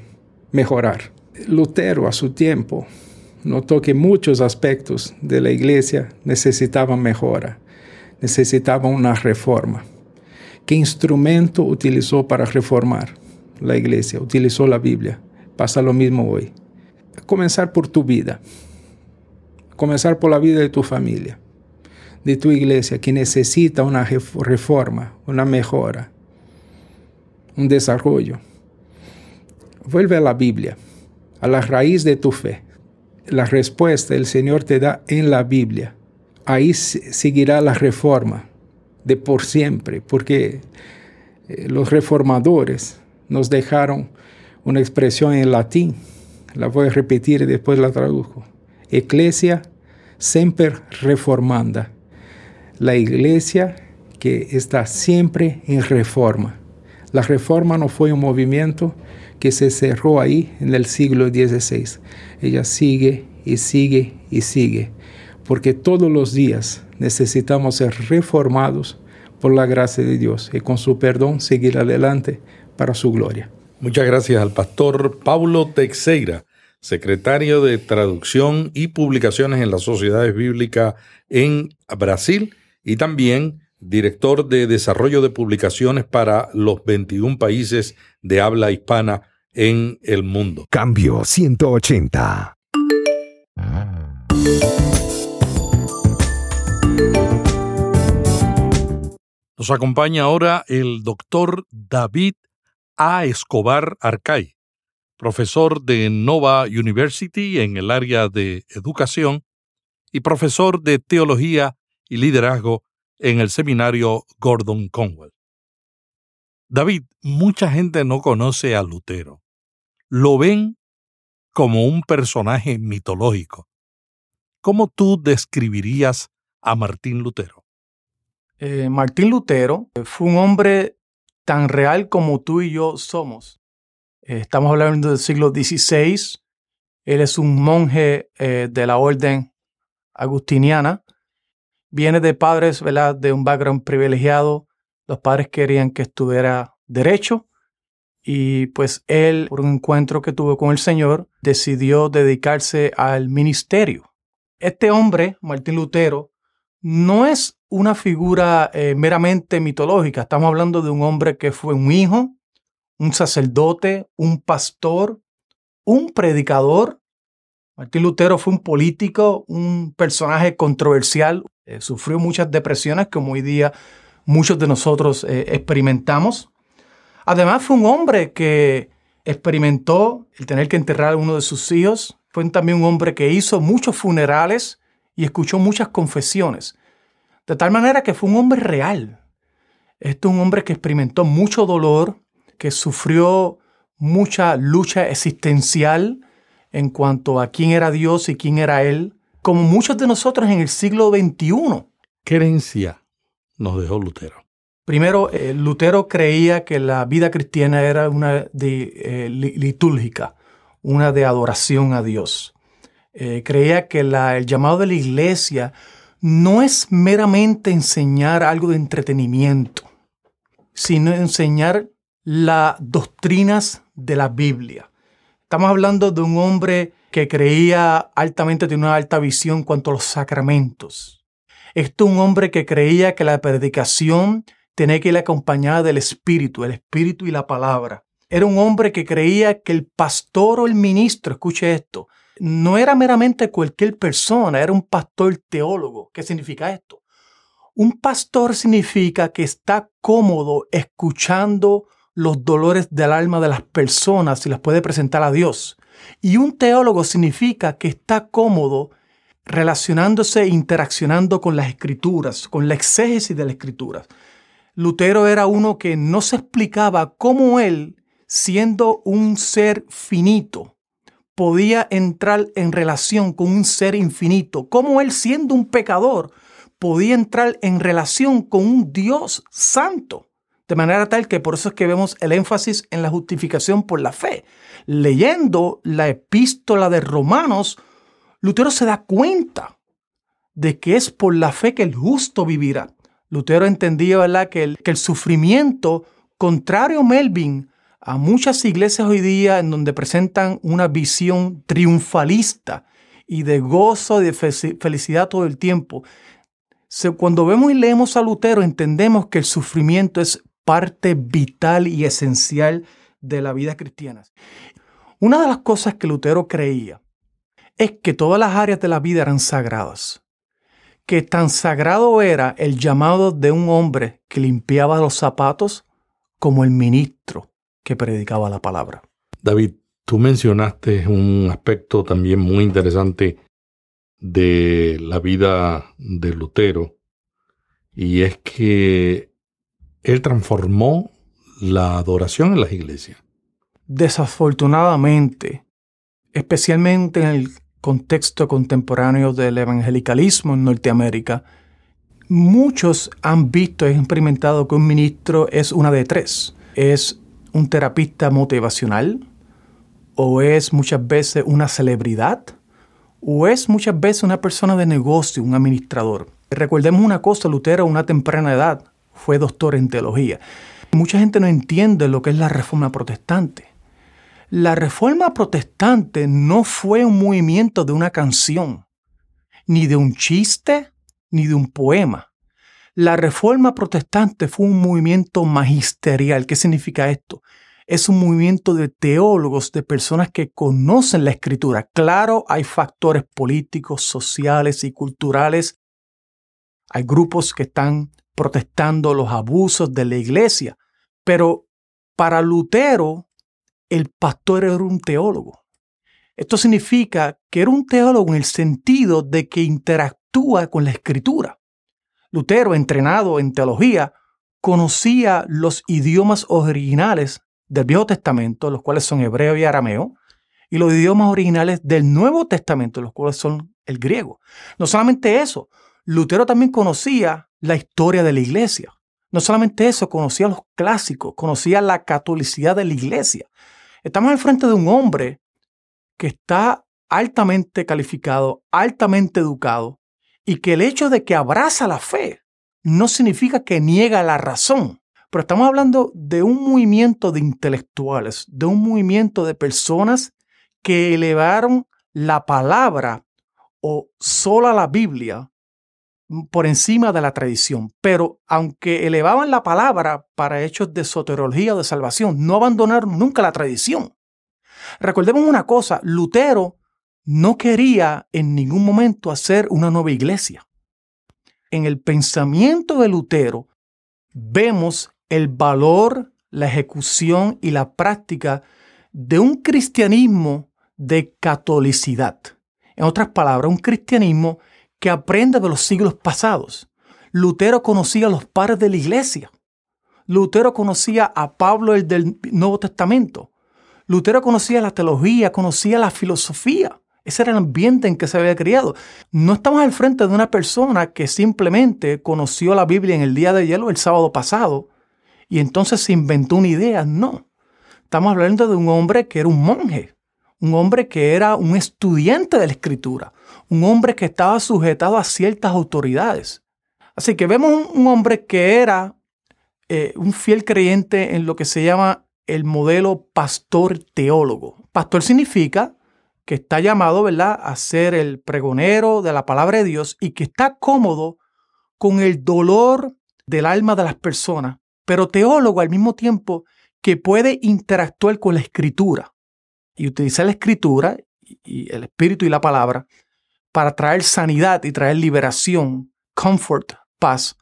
mejorar. Lutero a su tiempo notó que muchos aspectos de la iglesia necesitaban mejora, necesitaban una reforma. ¿Qué instrumento utilizó para reformar la iglesia? Utilizó la Biblia. Pasa lo mismo hoy. Comenzar por tu vida. Comenzar por la vida de tu familia de tu iglesia que necesita una ref- reforma, una mejora, un desarrollo. Vuelve a la Biblia, a la raíz de tu fe. La respuesta el Señor te da en la Biblia. Ahí se- seguirá la reforma de por siempre, porque eh, los reformadores nos dejaron una expresión en latín. La voy a repetir y después la traduzco. Ecclesia semper reformanda la iglesia que está siempre en reforma. La reforma no fue un movimiento que se cerró ahí en el siglo XVI. Ella sigue y sigue y sigue, porque todos los días necesitamos ser reformados por la gracia de Dios y con su perdón seguir adelante para su gloria. Muchas gracias al pastor Paulo Teixeira, secretario de Traducción y Publicaciones en las Sociedades Bíblicas en Brasil y también director de Desarrollo de Publicaciones para los 21 países de habla hispana en el mundo. Cambio 180. Nos acompaña ahora el doctor David A. Escobar Arcay, profesor de Nova University en el área de educación y profesor de teología y liderazgo en el seminario Gordon Conwell. David, mucha gente no conoce a Lutero. Lo ven como un personaje mitológico. ¿Cómo tú describirías a Martín Lutero? Eh, Martín Lutero fue un hombre tan real como tú y yo somos. Eh, estamos hablando del siglo XVI. Él es un monje eh, de la orden agustiniana. Viene de padres, ¿verdad? De un background privilegiado. Los padres querían que estuviera derecho. Y pues él, por un encuentro que tuvo con el Señor, decidió dedicarse al ministerio. Este hombre, Martín Lutero, no es una figura eh, meramente mitológica. Estamos hablando de un hombre que fue un hijo, un sacerdote, un pastor, un predicador. Martín Lutero fue un político, un personaje controversial, eh, sufrió muchas depresiones como hoy día muchos de nosotros eh, experimentamos. Además fue un hombre que experimentó el tener que enterrar a uno de sus hijos. Fue también un hombre que hizo muchos funerales y escuchó muchas confesiones. De tal manera que fue un hombre real. Este es un hombre que experimentó mucho dolor, que sufrió mucha lucha existencial en cuanto a quién era Dios y quién era Él, como muchos de nosotros en el siglo XXI. ¿Qué herencia nos dejó Lutero? Primero, eh, Lutero creía que la vida cristiana era una de, eh, litúrgica, una de adoración a Dios. Eh, creía que el llamado de la iglesia no es meramente enseñar algo de entretenimiento, sino enseñar las doctrinas de la Biblia. Estamos hablando de un hombre que creía altamente, tenía una alta visión cuanto a los sacramentos. Esto es un hombre que creía que la predicación tenía que ir acompañada del Espíritu, el Espíritu y la palabra. Era un hombre que creía que el pastor o el ministro, escuche esto, no era meramente cualquier persona, era un pastor teólogo. ¿Qué significa esto? Un pastor significa que está cómodo escuchando los dolores del alma de las personas y las puede presentar a Dios. Y un teólogo significa que está cómodo relacionándose e interaccionando con las escrituras, con la exégesis de las escrituras. Lutero era uno que no se explicaba cómo él, siendo un ser finito, podía entrar en relación con un ser infinito, cómo él, siendo un pecador, podía entrar en relación con un Dios santo. De manera tal que por eso es que vemos el énfasis en la justificación por la fe. Leyendo la epístola de Romanos, Lutero se da cuenta de que es por la fe que el justo vivirá. Lutero entendía ¿verdad? Que, el, que el sufrimiento, contrario a Melvin, a muchas iglesias hoy día en donde presentan una visión triunfalista y de gozo y de felicidad todo el tiempo. Cuando vemos y leemos a Lutero entendemos que el sufrimiento es parte vital y esencial de la vida cristiana. Una de las cosas que Lutero creía es que todas las áreas de la vida eran sagradas, que tan sagrado era el llamado de un hombre que limpiaba los zapatos como el ministro que predicaba la palabra. David, tú mencionaste un aspecto también muy interesante de la vida de Lutero, y es que él transformó la adoración en las iglesias. Desafortunadamente, especialmente en el contexto contemporáneo del evangelicalismo en Norteamérica, muchos han visto y experimentado que un ministro es una de tres. Es un terapista motivacional, o es muchas veces una celebridad, o es muchas veces una persona de negocio, un administrador. Recordemos una cosa, Lutero a una temprana edad fue doctor en teología. Mucha gente no entiende lo que es la reforma protestante. La reforma protestante no fue un movimiento de una canción, ni de un chiste, ni de un poema. La reforma protestante fue un movimiento magisterial. ¿Qué significa esto? Es un movimiento de teólogos, de personas que conocen la escritura. Claro, hay factores políticos, sociales y culturales. Hay grupos que están protestando los abusos de la iglesia. Pero para Lutero, el pastor era un teólogo. Esto significa que era un teólogo en el sentido de que interactúa con la escritura. Lutero, entrenado en teología, conocía los idiomas originales del Viejo Testamento, los cuales son hebreo y arameo, y los idiomas originales del Nuevo Testamento, los cuales son el griego. No solamente eso, Lutero también conocía la historia de la iglesia. No solamente eso, conocía los clásicos, conocía la catolicidad de la iglesia. Estamos al frente de un hombre que está altamente calificado, altamente educado, y que el hecho de que abraza la fe no significa que niega la razón. Pero estamos hablando de un movimiento de intelectuales, de un movimiento de personas que elevaron la palabra o sola la Biblia por encima de la tradición. Pero aunque elevaban la palabra para hechos de soterología o de salvación, no abandonaron nunca la tradición. Recordemos una cosa, Lutero no quería en ningún momento hacer una nueva iglesia. En el pensamiento de Lutero vemos el valor, la ejecución y la práctica de un cristianismo de catolicidad. En otras palabras, un cristianismo que aprende de los siglos pasados. Lutero conocía a los padres de la iglesia. Lutero conocía a Pablo el del Nuevo Testamento. Lutero conocía la teología, conocía la filosofía. Ese era el ambiente en que se había criado. No estamos al frente de una persona que simplemente conoció la Biblia en el día de hielo el sábado pasado y entonces se inventó una idea. No. Estamos hablando de un hombre que era un monje, un hombre que era un estudiante de la escritura, un hombre que estaba sujetado a ciertas autoridades. Así que vemos un, hombre que era eh, un fiel creyente en lo que se llama el modelo pastor teólogo. Pastor significa que está llamado, ¿verdad?, a ser el pregonero de la palabra de Dios y que está cómodo con el dolor del alma de las personas, pero teólogo al mismo tiempo que puede interactuar con la escritura y utilizar la escritura y el espíritu y la palabra para traer sanidad y traer liberación, comfort, paz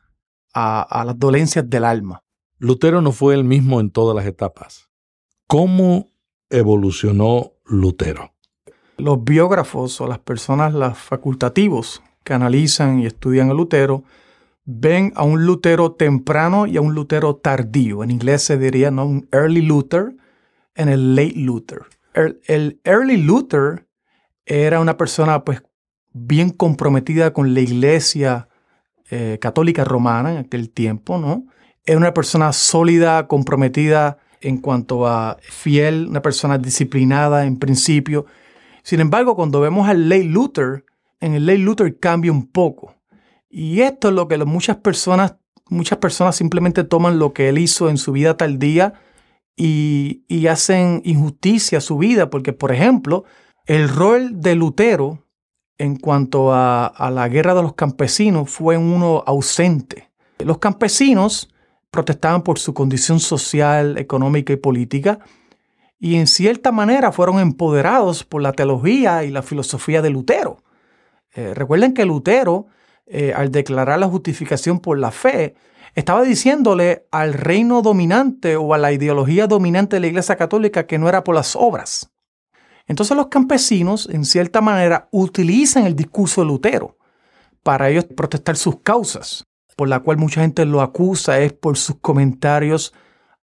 a, a las dolencias del alma. Lutero no fue el mismo en todas las etapas. ¿Cómo evolucionó Lutero? Los biógrafos o las personas, los facultativos que analizan y estudian a Lutero, ven a un Lutero temprano y a un Lutero tardío. En inglés se diría ¿no? un early Luther en el late Luther. El, early Luther era una persona pues bien comprometida con la iglesia eh, católica romana en aquel tiempo, ¿no? Era una persona sólida, comprometida en cuanto a fiel, una persona disciplinada en principio. Sin embargo, cuando vemos al Ley Luther, en el Ley Luther cambia un poco. Y esto es lo que muchas personas, muchas personas simplemente toman lo que él hizo en su vida tal día y, y hacen injusticia a su vida, porque por ejemplo, el rol de Lutero en cuanto a, la guerra de los campesinos fue uno ausente. Los campesinos protestaban por su condición social, económica y política, y en cierta manera fueron empoderados por la teología y la filosofía de Lutero. Eh, recuerden que Lutero, eh, al declarar la justificación por la fe, estaba diciéndole al reino dominante o a la ideología dominante de la Iglesia Católica que no era por las obras. Entonces los campesinos, en cierta manera, utilizan el discurso de Lutero para ellos protestar sus causas por la cual mucha gente lo acusa es por sus comentarios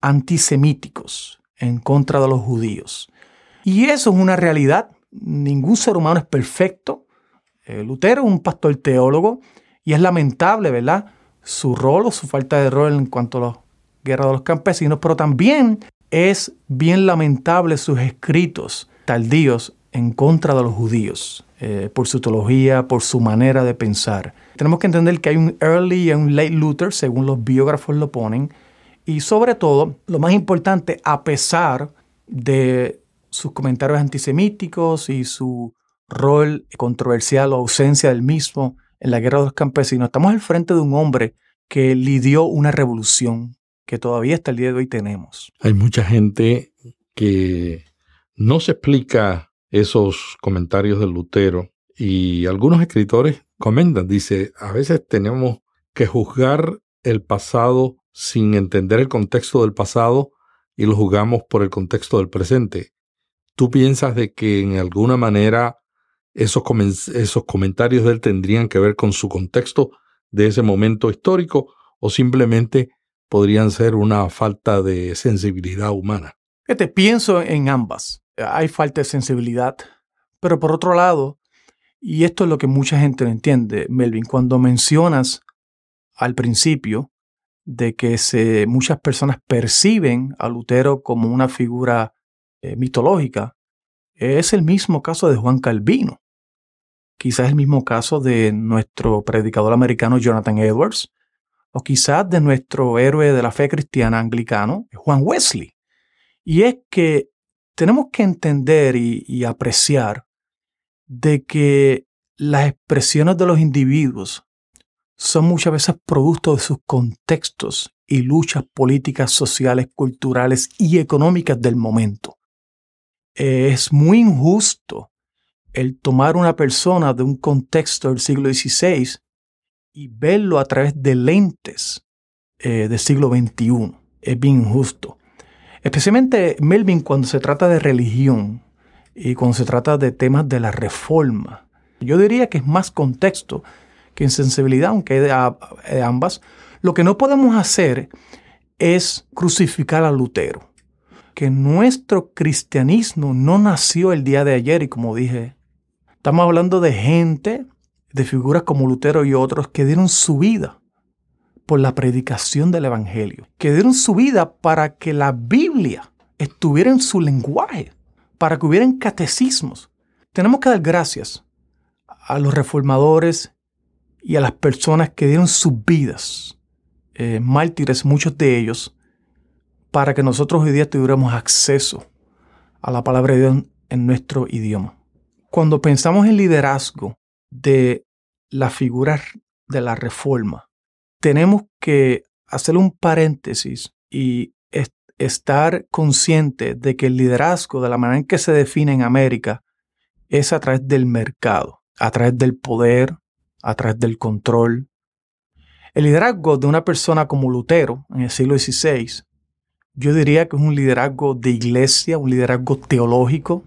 antisemíticos en contra de los judíos. Y eso es una realidad. Ningún ser humano es perfecto. Eh, Lutero es un pastor teólogo y es lamentable, ¿verdad? Su rol o su falta de rol en cuanto a la guerra de los campesinos, pero también es bien lamentable sus escritos tardíos en contra de los judíos, eh, por su teología, por su manera de pensar. Tenemos que entender que hay un early y un late Luther, según los biógrafos lo ponen, y sobre todo, lo más importante, a pesar de sus comentarios antisemíticos y su rol controversial o ausencia del mismo en la guerra de los campesinos, estamos al frente de un hombre que lidió una revolución que todavía hasta el día de hoy tenemos. Hay mucha gente que no se explica esos comentarios de Lutero y algunos escritores comentan, dice, a veces tenemos que juzgar el pasado sin entender el contexto del pasado y lo jugamos por el contexto del presente, ¿tú piensas de que en alguna manera esos, esos comentarios de él tendrían que ver con su contexto de ese momento histórico o simplemente podrían ser una falta de sensibilidad humana? Te pienso en ambas. Hay falta de sensibilidad, pero por otro lado, y esto es lo que mucha gente no entiende, Melvin, cuando mencionas al principio de que se, muchas personas perciben a Lutero como una figura eh, mitológica, es el mismo caso de Juan Calvino. Quizás el mismo caso de nuestro predicador americano Jonathan Edwards, o quizás de nuestro héroe de la fe cristiana anglicano, Juan Wesley. Y es que tenemos que entender y apreciar de que las expresiones de los individuos son muchas veces producto de sus contextos y luchas políticas, sociales, culturales y económicas del momento. Es muy injusto el tomar una persona de un contexto del siglo XVI y verlo a través de lentes eh, del siglo XXI. Es bien injusto. Especialmente Melvin cuando se trata de religión y cuando se trata de temas de la reforma. Yo diría que es más contexto que insensibilidad, aunque de, ambas. Lo que no podemos hacer es crucificar a Lutero. Que nuestro cristianismo no nació el día de ayer y como dije, estamos hablando de gente, de figuras como Lutero y otros que dieron su vida por la predicación del Evangelio, que dieron su vida para que la Biblia estuviera en su lenguaje, para que hubieran catecismos. Tenemos que dar gracias a los reformadores y a las personas que dieron sus vidas, eh, mártires muchos de ellos, para que nosotros hoy día tuviéramos acceso a la palabra de Dios en nuestro idioma. Cuando pensamos en liderazgo de la figura de la reforma, tenemos que hacer un paréntesis y estar consciente de que el liderazgo, de la manera en que se define en América, es a través del mercado, a través del poder, a través del control. El liderazgo de una persona como Lutero en el siglo XVI, yo diría que es un liderazgo de iglesia, un liderazgo teológico,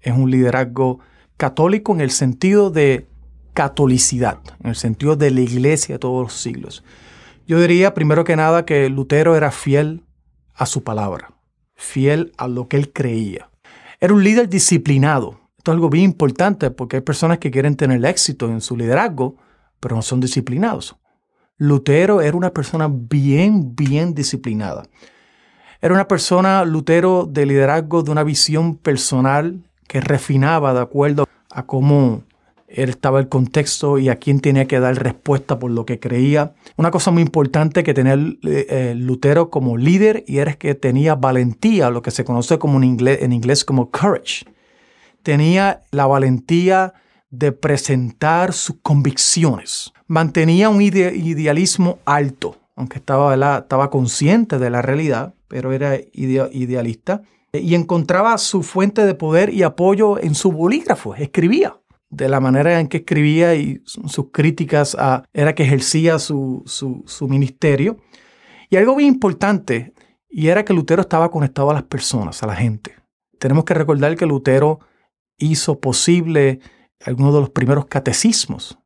es un liderazgo católico en el sentido de catolicidad, en el sentido de la iglesia de todos los siglos. Yo diría primero que nada que Lutero era fiel a su palabra, fiel a lo que él creía. Era un líder disciplinado, esto es algo bien importante porque hay personas que quieren tener éxito en su liderazgo, pero no son disciplinados. Lutero era una persona bien, bien disciplinada. Era una persona, Lutero, de liderazgo, de una visión personal que refinaba de acuerdo a cómo estaba el contexto y a quién tenía que dar respuesta por lo que creía. Una cosa muy importante que tenía eh, Lutero como líder y era que tenía valentía, lo que se conoce como en inglés, en inglés como courage tenía la valentía de presentar sus convicciones. Mantenía un idealismo alto, aunque estaba, estaba consciente de la realidad, pero era idealista. Y encontraba su fuente de poder y apoyo en su bolígrafo, escribía. De la manera en que escribía y sus críticas a, era que ejercía su, su ministerio. Y algo bien importante, y era que Lutero estaba conectado a las personas, a la gente. Tenemos que recordar que Lutero hizo posible algunos de los primeros catecismos.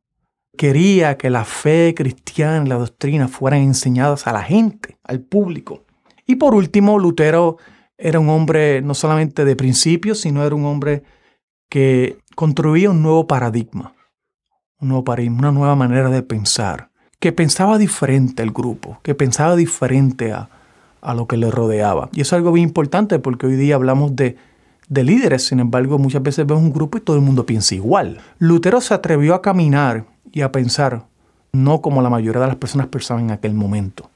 Quería que la fe cristiana y la doctrina fueran enseñadas a la gente, al público. Y por último, Lutero era un hombre no solamente de principios, sino era un hombre que construía un nuevo paradigma, un nuevo paradigma, una nueva manera de pensar, que pensaba diferente al grupo, que pensaba diferente a, a lo que le rodeaba. Y eso es algo bien importante porque hoy día hablamos de de líderes. Sin embargo, muchas veces vemos un grupo y todo el mundo piensa igual. Lutero se atrevió a caminar y a pensar no como la mayoría de las personas pensaban en aquel momento.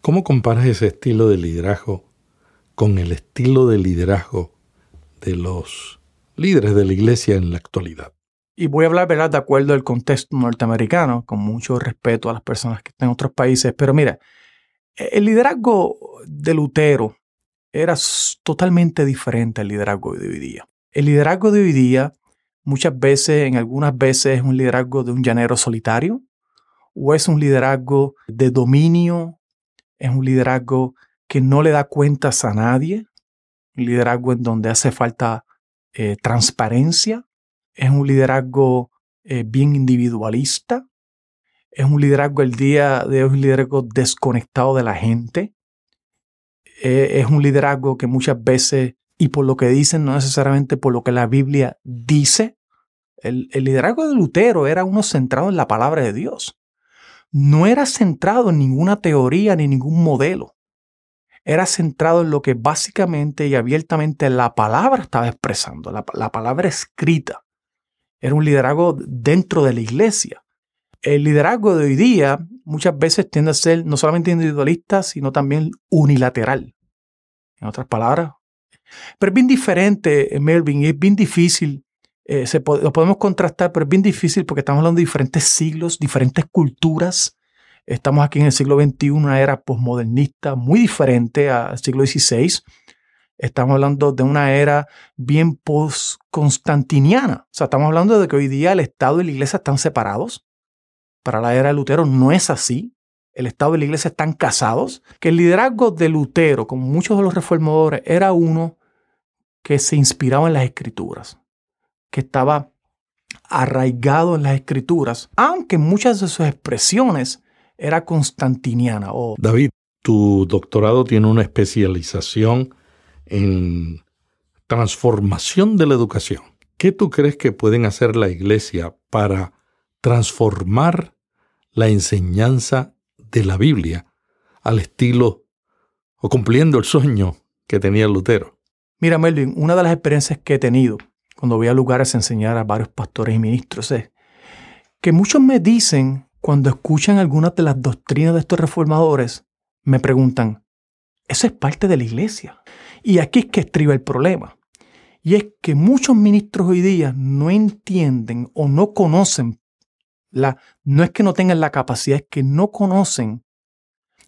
¿Cómo comparas ese estilo de liderazgo con el estilo de liderazgo de los líderes de la iglesia en la actualidad? Y voy a hablar, ¿verdad?, de acuerdo al contexto norteamericano, con mucho respeto a las personas que están en otros países. Pero mira, el liderazgo de Lutero era totalmente diferente al liderazgo de hoy día. El liderazgo de hoy día muchas veces, en algunas veces, es un liderazgo de un llanero solitario o es un liderazgo de dominio, es un liderazgo que no le da cuentas a nadie, un liderazgo en donde hace falta eh, transparencia, es un liderazgo eh, bien individualista, es un liderazgo el día de hoy, un liderazgo desconectado de la gente, eh, es un liderazgo que muchas veces, y por lo que dicen, no necesariamente por lo que la Biblia dice, el, el liderazgo de Lutero era uno centrado en la palabra de Dios. No era centrado en ninguna teoría ni ningún modelo era centrado en lo que básicamente y abiertamente la palabra estaba expresando, la, palabra escrita. Era un liderazgo dentro de la iglesia. El liderazgo de hoy día muchas veces tiende a ser no solamente individualista, sino también unilateral. En otras palabras. Pero es bien diferente, eh, Melvin, y es bien difícil. Eh, lo podemos contrastar, pero es bien difícil porque estamos hablando de diferentes siglos, diferentes culturas, Estamos aquí en el siglo XXI, una era posmodernista muy diferente al siglo XVI. Estamos hablando de una era bien post-constantiniana. O sea, estamos hablando de que hoy día el Estado y la Iglesia están separados. Para la era de Lutero no es así. El Estado y la Iglesia están casados. Que el liderazgo de Lutero, como muchos de los reformadores, era uno que se inspiraba en las escrituras, que estaba arraigado en las escrituras, aunque muchas de sus expresiones era constantiniana. O... David, tu doctorado tiene una especialización en transformación de la educación. ¿Qué tú crees que pueden hacer la iglesia para transformar la enseñanza de la Biblia al estilo o cumpliendo el sueño que tenía Lutero? Mira, Melvin, una de las experiencias que he tenido cuando voy a lugares a enseñar a varios pastores y ministros es que muchos me dicen cuando escuchan algunas de las doctrinas de estos reformadores, me preguntan, ¿eso es parte de la iglesia? Y aquí es que estriba el problema. Y es que muchos ministros hoy día no entienden o no conocen, la, no es que no tengan la capacidad, es que no conocen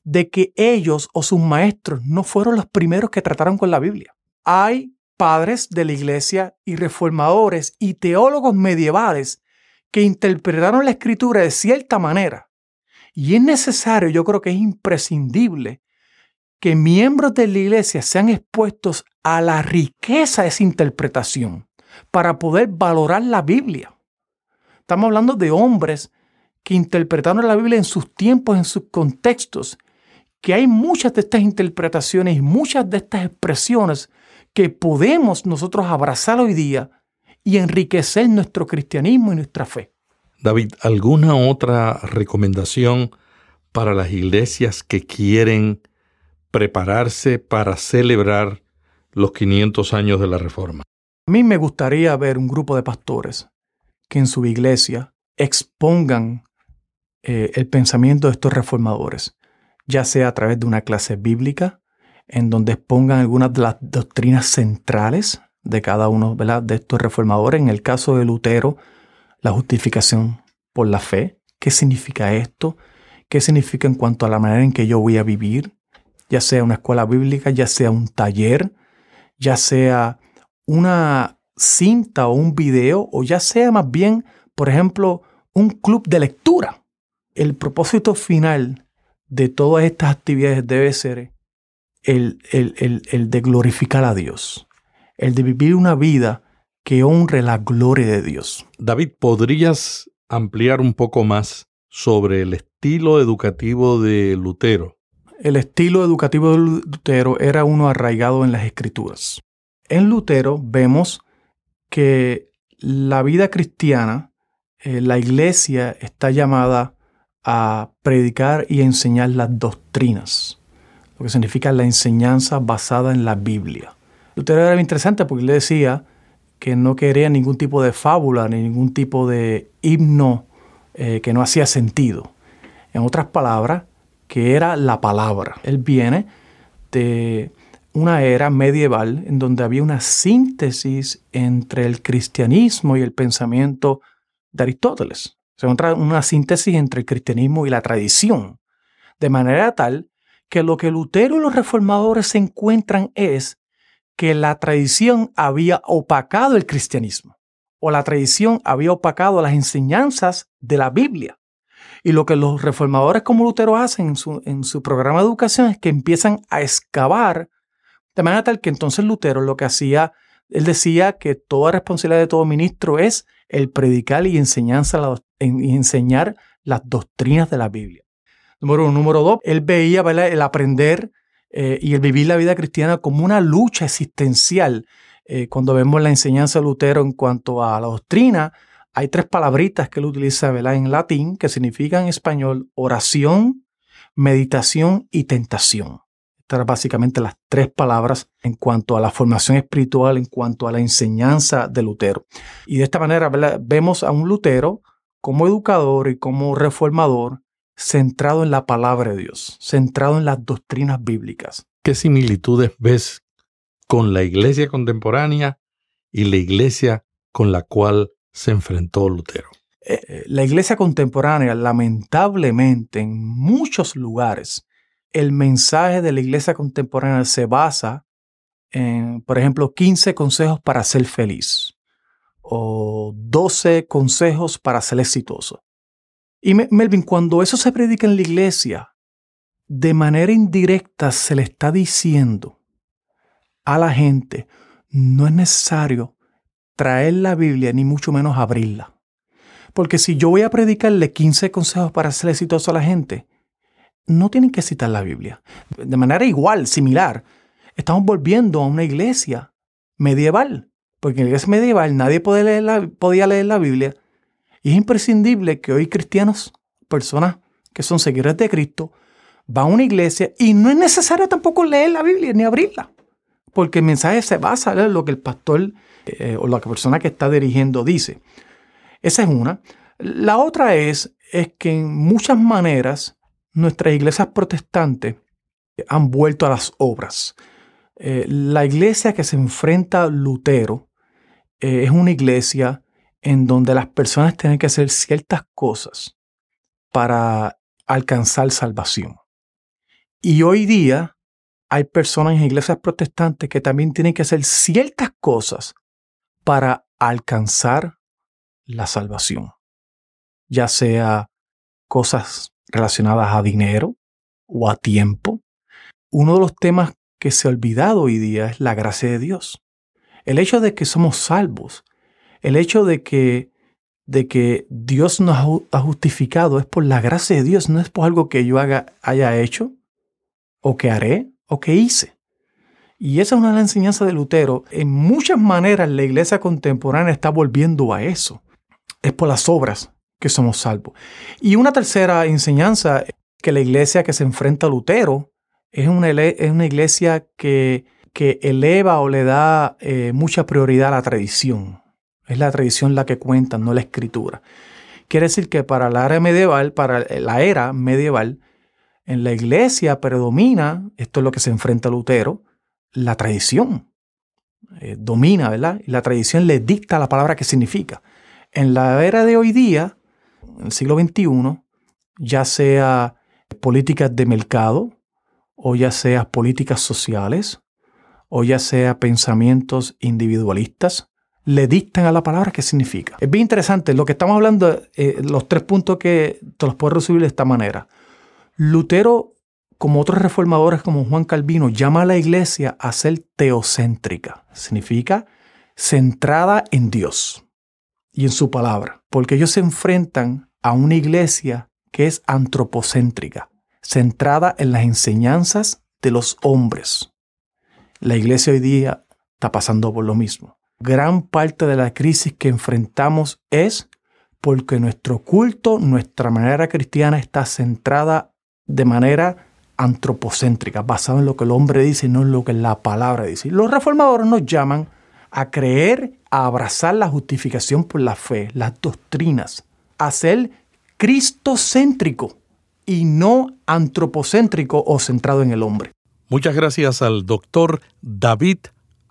de que ellos o sus maestros no fueron los primeros que trataron con la Biblia. Hay padres de la iglesia y reformadores y teólogos medievales que interpretaron la escritura de cierta manera. Y es necesario, yo creo que es imprescindible, que miembros de la iglesia sean expuestos a la riqueza de esa interpretación para poder valorar la Biblia. Estamos hablando de hombres que interpretaron la Biblia en sus tiempos, en sus contextos, que hay muchas de estas interpretaciones y muchas de estas expresiones que podemos nosotros abrazar hoy día y enriquecer nuestro cristianismo y nuestra fe. David, ¿alguna otra recomendación para las iglesias que quieren prepararse para celebrar los 500 años de la Reforma? A mí me gustaría ver un grupo de pastores que en su iglesia expongan eh, el pensamiento de estos reformadores, ya sea a través de una clase bíblica, en donde expongan algunas de las doctrinas centrales de cada uno de estos reformadores. En el caso de Lutero, la justificación por la fe. ¿Qué significa esto? ¿Qué significa en cuanto a la manera en que yo voy a vivir? Ya sea una escuela bíblica, ya sea un taller, ya sea una cinta o un video, o ya sea más bien, por ejemplo, un club de lectura. El propósito final de todas estas actividades debe ser el, el de glorificar a Dios el de vivir una vida que honre la gloria de Dios. David, ¿podrías ampliar un poco más sobre el estilo educativo de Lutero? El estilo educativo de Lutero era uno arraigado en las escrituras. En Lutero vemos que la vida cristiana, eh, la iglesia está llamada a predicar y enseñar las doctrinas, lo que significa la enseñanza basada en la Biblia. Lutero era interesante porque le decía que no quería ningún tipo de fábula ni ningún tipo de himno eh, que no hacía sentido. En otras palabras, que era la palabra. Él viene de una era medieval en donde había una síntesis entre el cristianismo y el pensamiento de Aristóteles. Se encuentra una síntesis entre el cristianismo y la tradición. De manera tal que lo que Lutero y los reformadores se encuentran es que la tradición había opacado el cristianismo o la tradición había opacado las enseñanzas de la Biblia. Y lo que los reformadores como Lutero hacen en su, en su programa de educación es que empiezan a excavar de manera tal que entonces Lutero lo que hacía, él decía que toda responsabilidad de todo ministro es el predicar y, enseñanza, y enseñar las doctrinas de la Biblia. Número uno. Número dos, él veía el aprender eh, y el vivir la vida cristiana como una lucha existencial. Eh, cuando vemos la enseñanza de Lutero en cuanto a la doctrina, hay tres palabritas que él utiliza en latín que significan en español oración, meditación y tentación. Estas eran básicamente las tres palabras en cuanto a la formación espiritual, en cuanto a la enseñanza de Lutero. Y de esta manera vemos a un Lutero como educador y como reformador centrado en la palabra de Dios, centrado en las doctrinas bíblicas. ¿Qué similitudes ves con la iglesia contemporánea y la iglesia con la cual se enfrentó Lutero? Eh, la iglesia contemporánea, lamentablemente, en muchos lugares, el mensaje de la iglesia contemporánea se basa en, por ejemplo, 15 consejos para ser feliz o 12 consejos para ser exitoso. Y Melvin, cuando eso se predica en la iglesia, de manera indirecta se le está diciendo a la gente, no es necesario traer la Biblia ni mucho menos abrirla. Porque si yo voy a predicarle 15 consejos para ser exitoso a la gente, no tienen que citar la Biblia. De manera igual, similar, estamos volviendo a una iglesia medieval, porque en la iglesia medieval nadie podía leer la, podía leer la Biblia, y es imprescindible que hoy cristianos, personas que son seguidores de Cristo, van a una iglesia y no es necesario tampoco leer la Biblia ni abrirla, porque el mensaje se basa en lo que el pastor eh, o la persona que está dirigiendo dice. Esa es una. La otra es, es que en muchas maneras nuestras iglesias protestantes han vuelto a las obras. Eh, la iglesia que se enfrenta a Lutero eh, es una iglesia en donde las personas tienen que hacer ciertas cosas para alcanzar salvación. Y hoy día hay personas en iglesias protestantes que también tienen que hacer ciertas cosas para alcanzar la salvación, ya sea cosas relacionadas a dinero o a tiempo. Uno de los temas que se ha olvidado hoy día es la gracia de Dios. El hecho de que somos salvos, el hecho de que, de que Dios nos ha justificado es por la gracia de Dios, no es por algo que yo haga, haya hecho o que haré o que hice. Y esa es una de las enseñanzas de Lutero. En muchas maneras la iglesia contemporánea está volviendo a eso. Es por las obras que somos salvos. Y una tercera enseñanza que la iglesia que se enfrenta a Lutero es una, es una iglesia que, que, eleva o le da eh, mucha prioridad a la tradición. Es la tradición la que cuenta, no la escritura. Quiere decir que para la era medieval, para la era medieval, en la iglesia predomina, esto es lo que se enfrenta a Lutero, la tradición. Eh, domina, ¿verdad? Y la tradición le dicta la palabra que significa. En la era de hoy día, en el siglo XXI, ya sea políticas de mercado, o ya sea políticas sociales, o ya sea pensamientos individualistas, le dictan a la palabra qué significa. Es bien interesante, lo que estamos hablando, eh, los tres puntos que te los puedo resumir de esta manera. Lutero como otros reformadores como Juan Calvino, llama a la iglesia a ser teocéntrica. Significa centrada en Dios y en su palabra, porque ellos se enfrentan a una iglesia que es antropocéntrica, centrada en las enseñanzas de los hombres. La iglesia hoy día está pasando por lo mismo. Gran parte de la crisis que enfrentamos es porque nuestro culto, nuestra manera cristiana está centrada de manera antropocéntrica, basada en lo que el hombre dice y no en lo que la palabra dice. Los reformadores nos llaman a creer, a abrazar la justificación por la fe, las doctrinas, a ser cristocéntrico y no antropocéntrico o centrado en el hombre. Muchas gracias al doctor David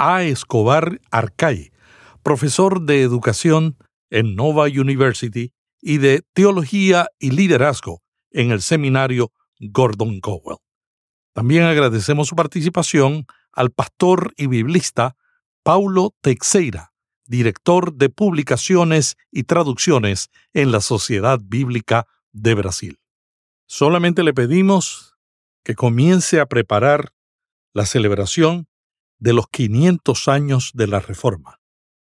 A. Escobar Arcay, profesor de educación en Nova University y de teología y liderazgo en el seminario Gordon Cowell. También agradecemos su participación al pastor y biblista Paulo Teixeira, director de publicaciones y traducciones en la Sociedad Bíblica de Brasil. Solamente le pedimos que comience a preparar la celebración de los 500 años de la Reforma.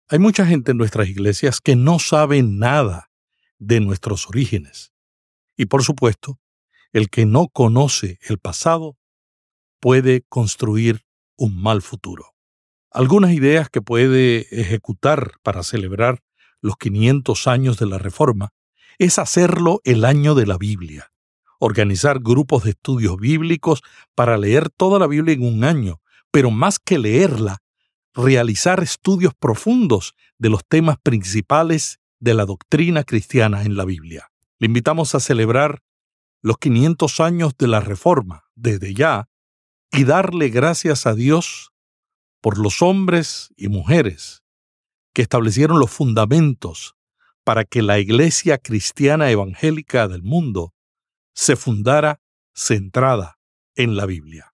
Hay mucha gente en nuestras iglesias que no sabe nada de nuestros orígenes. Y por supuesto, el que no conoce el pasado puede construir un mal futuro. Algunas ideas que puede ejecutar para celebrar los 500 años de la Reforma es hacerlo el año de la Biblia, organizar grupos de estudios bíblicos para leer toda la Biblia en un año, pero más que leerla, realizar estudios profundos de los temas principales de la doctrina cristiana en la Biblia. Le invitamos a celebrar los 500 años de la Reforma desde ya y darle gracias a Dios por los hombres y mujeres que establecieron los fundamentos para que la Iglesia cristiana evangélica del mundo se fundara centrada en la Biblia.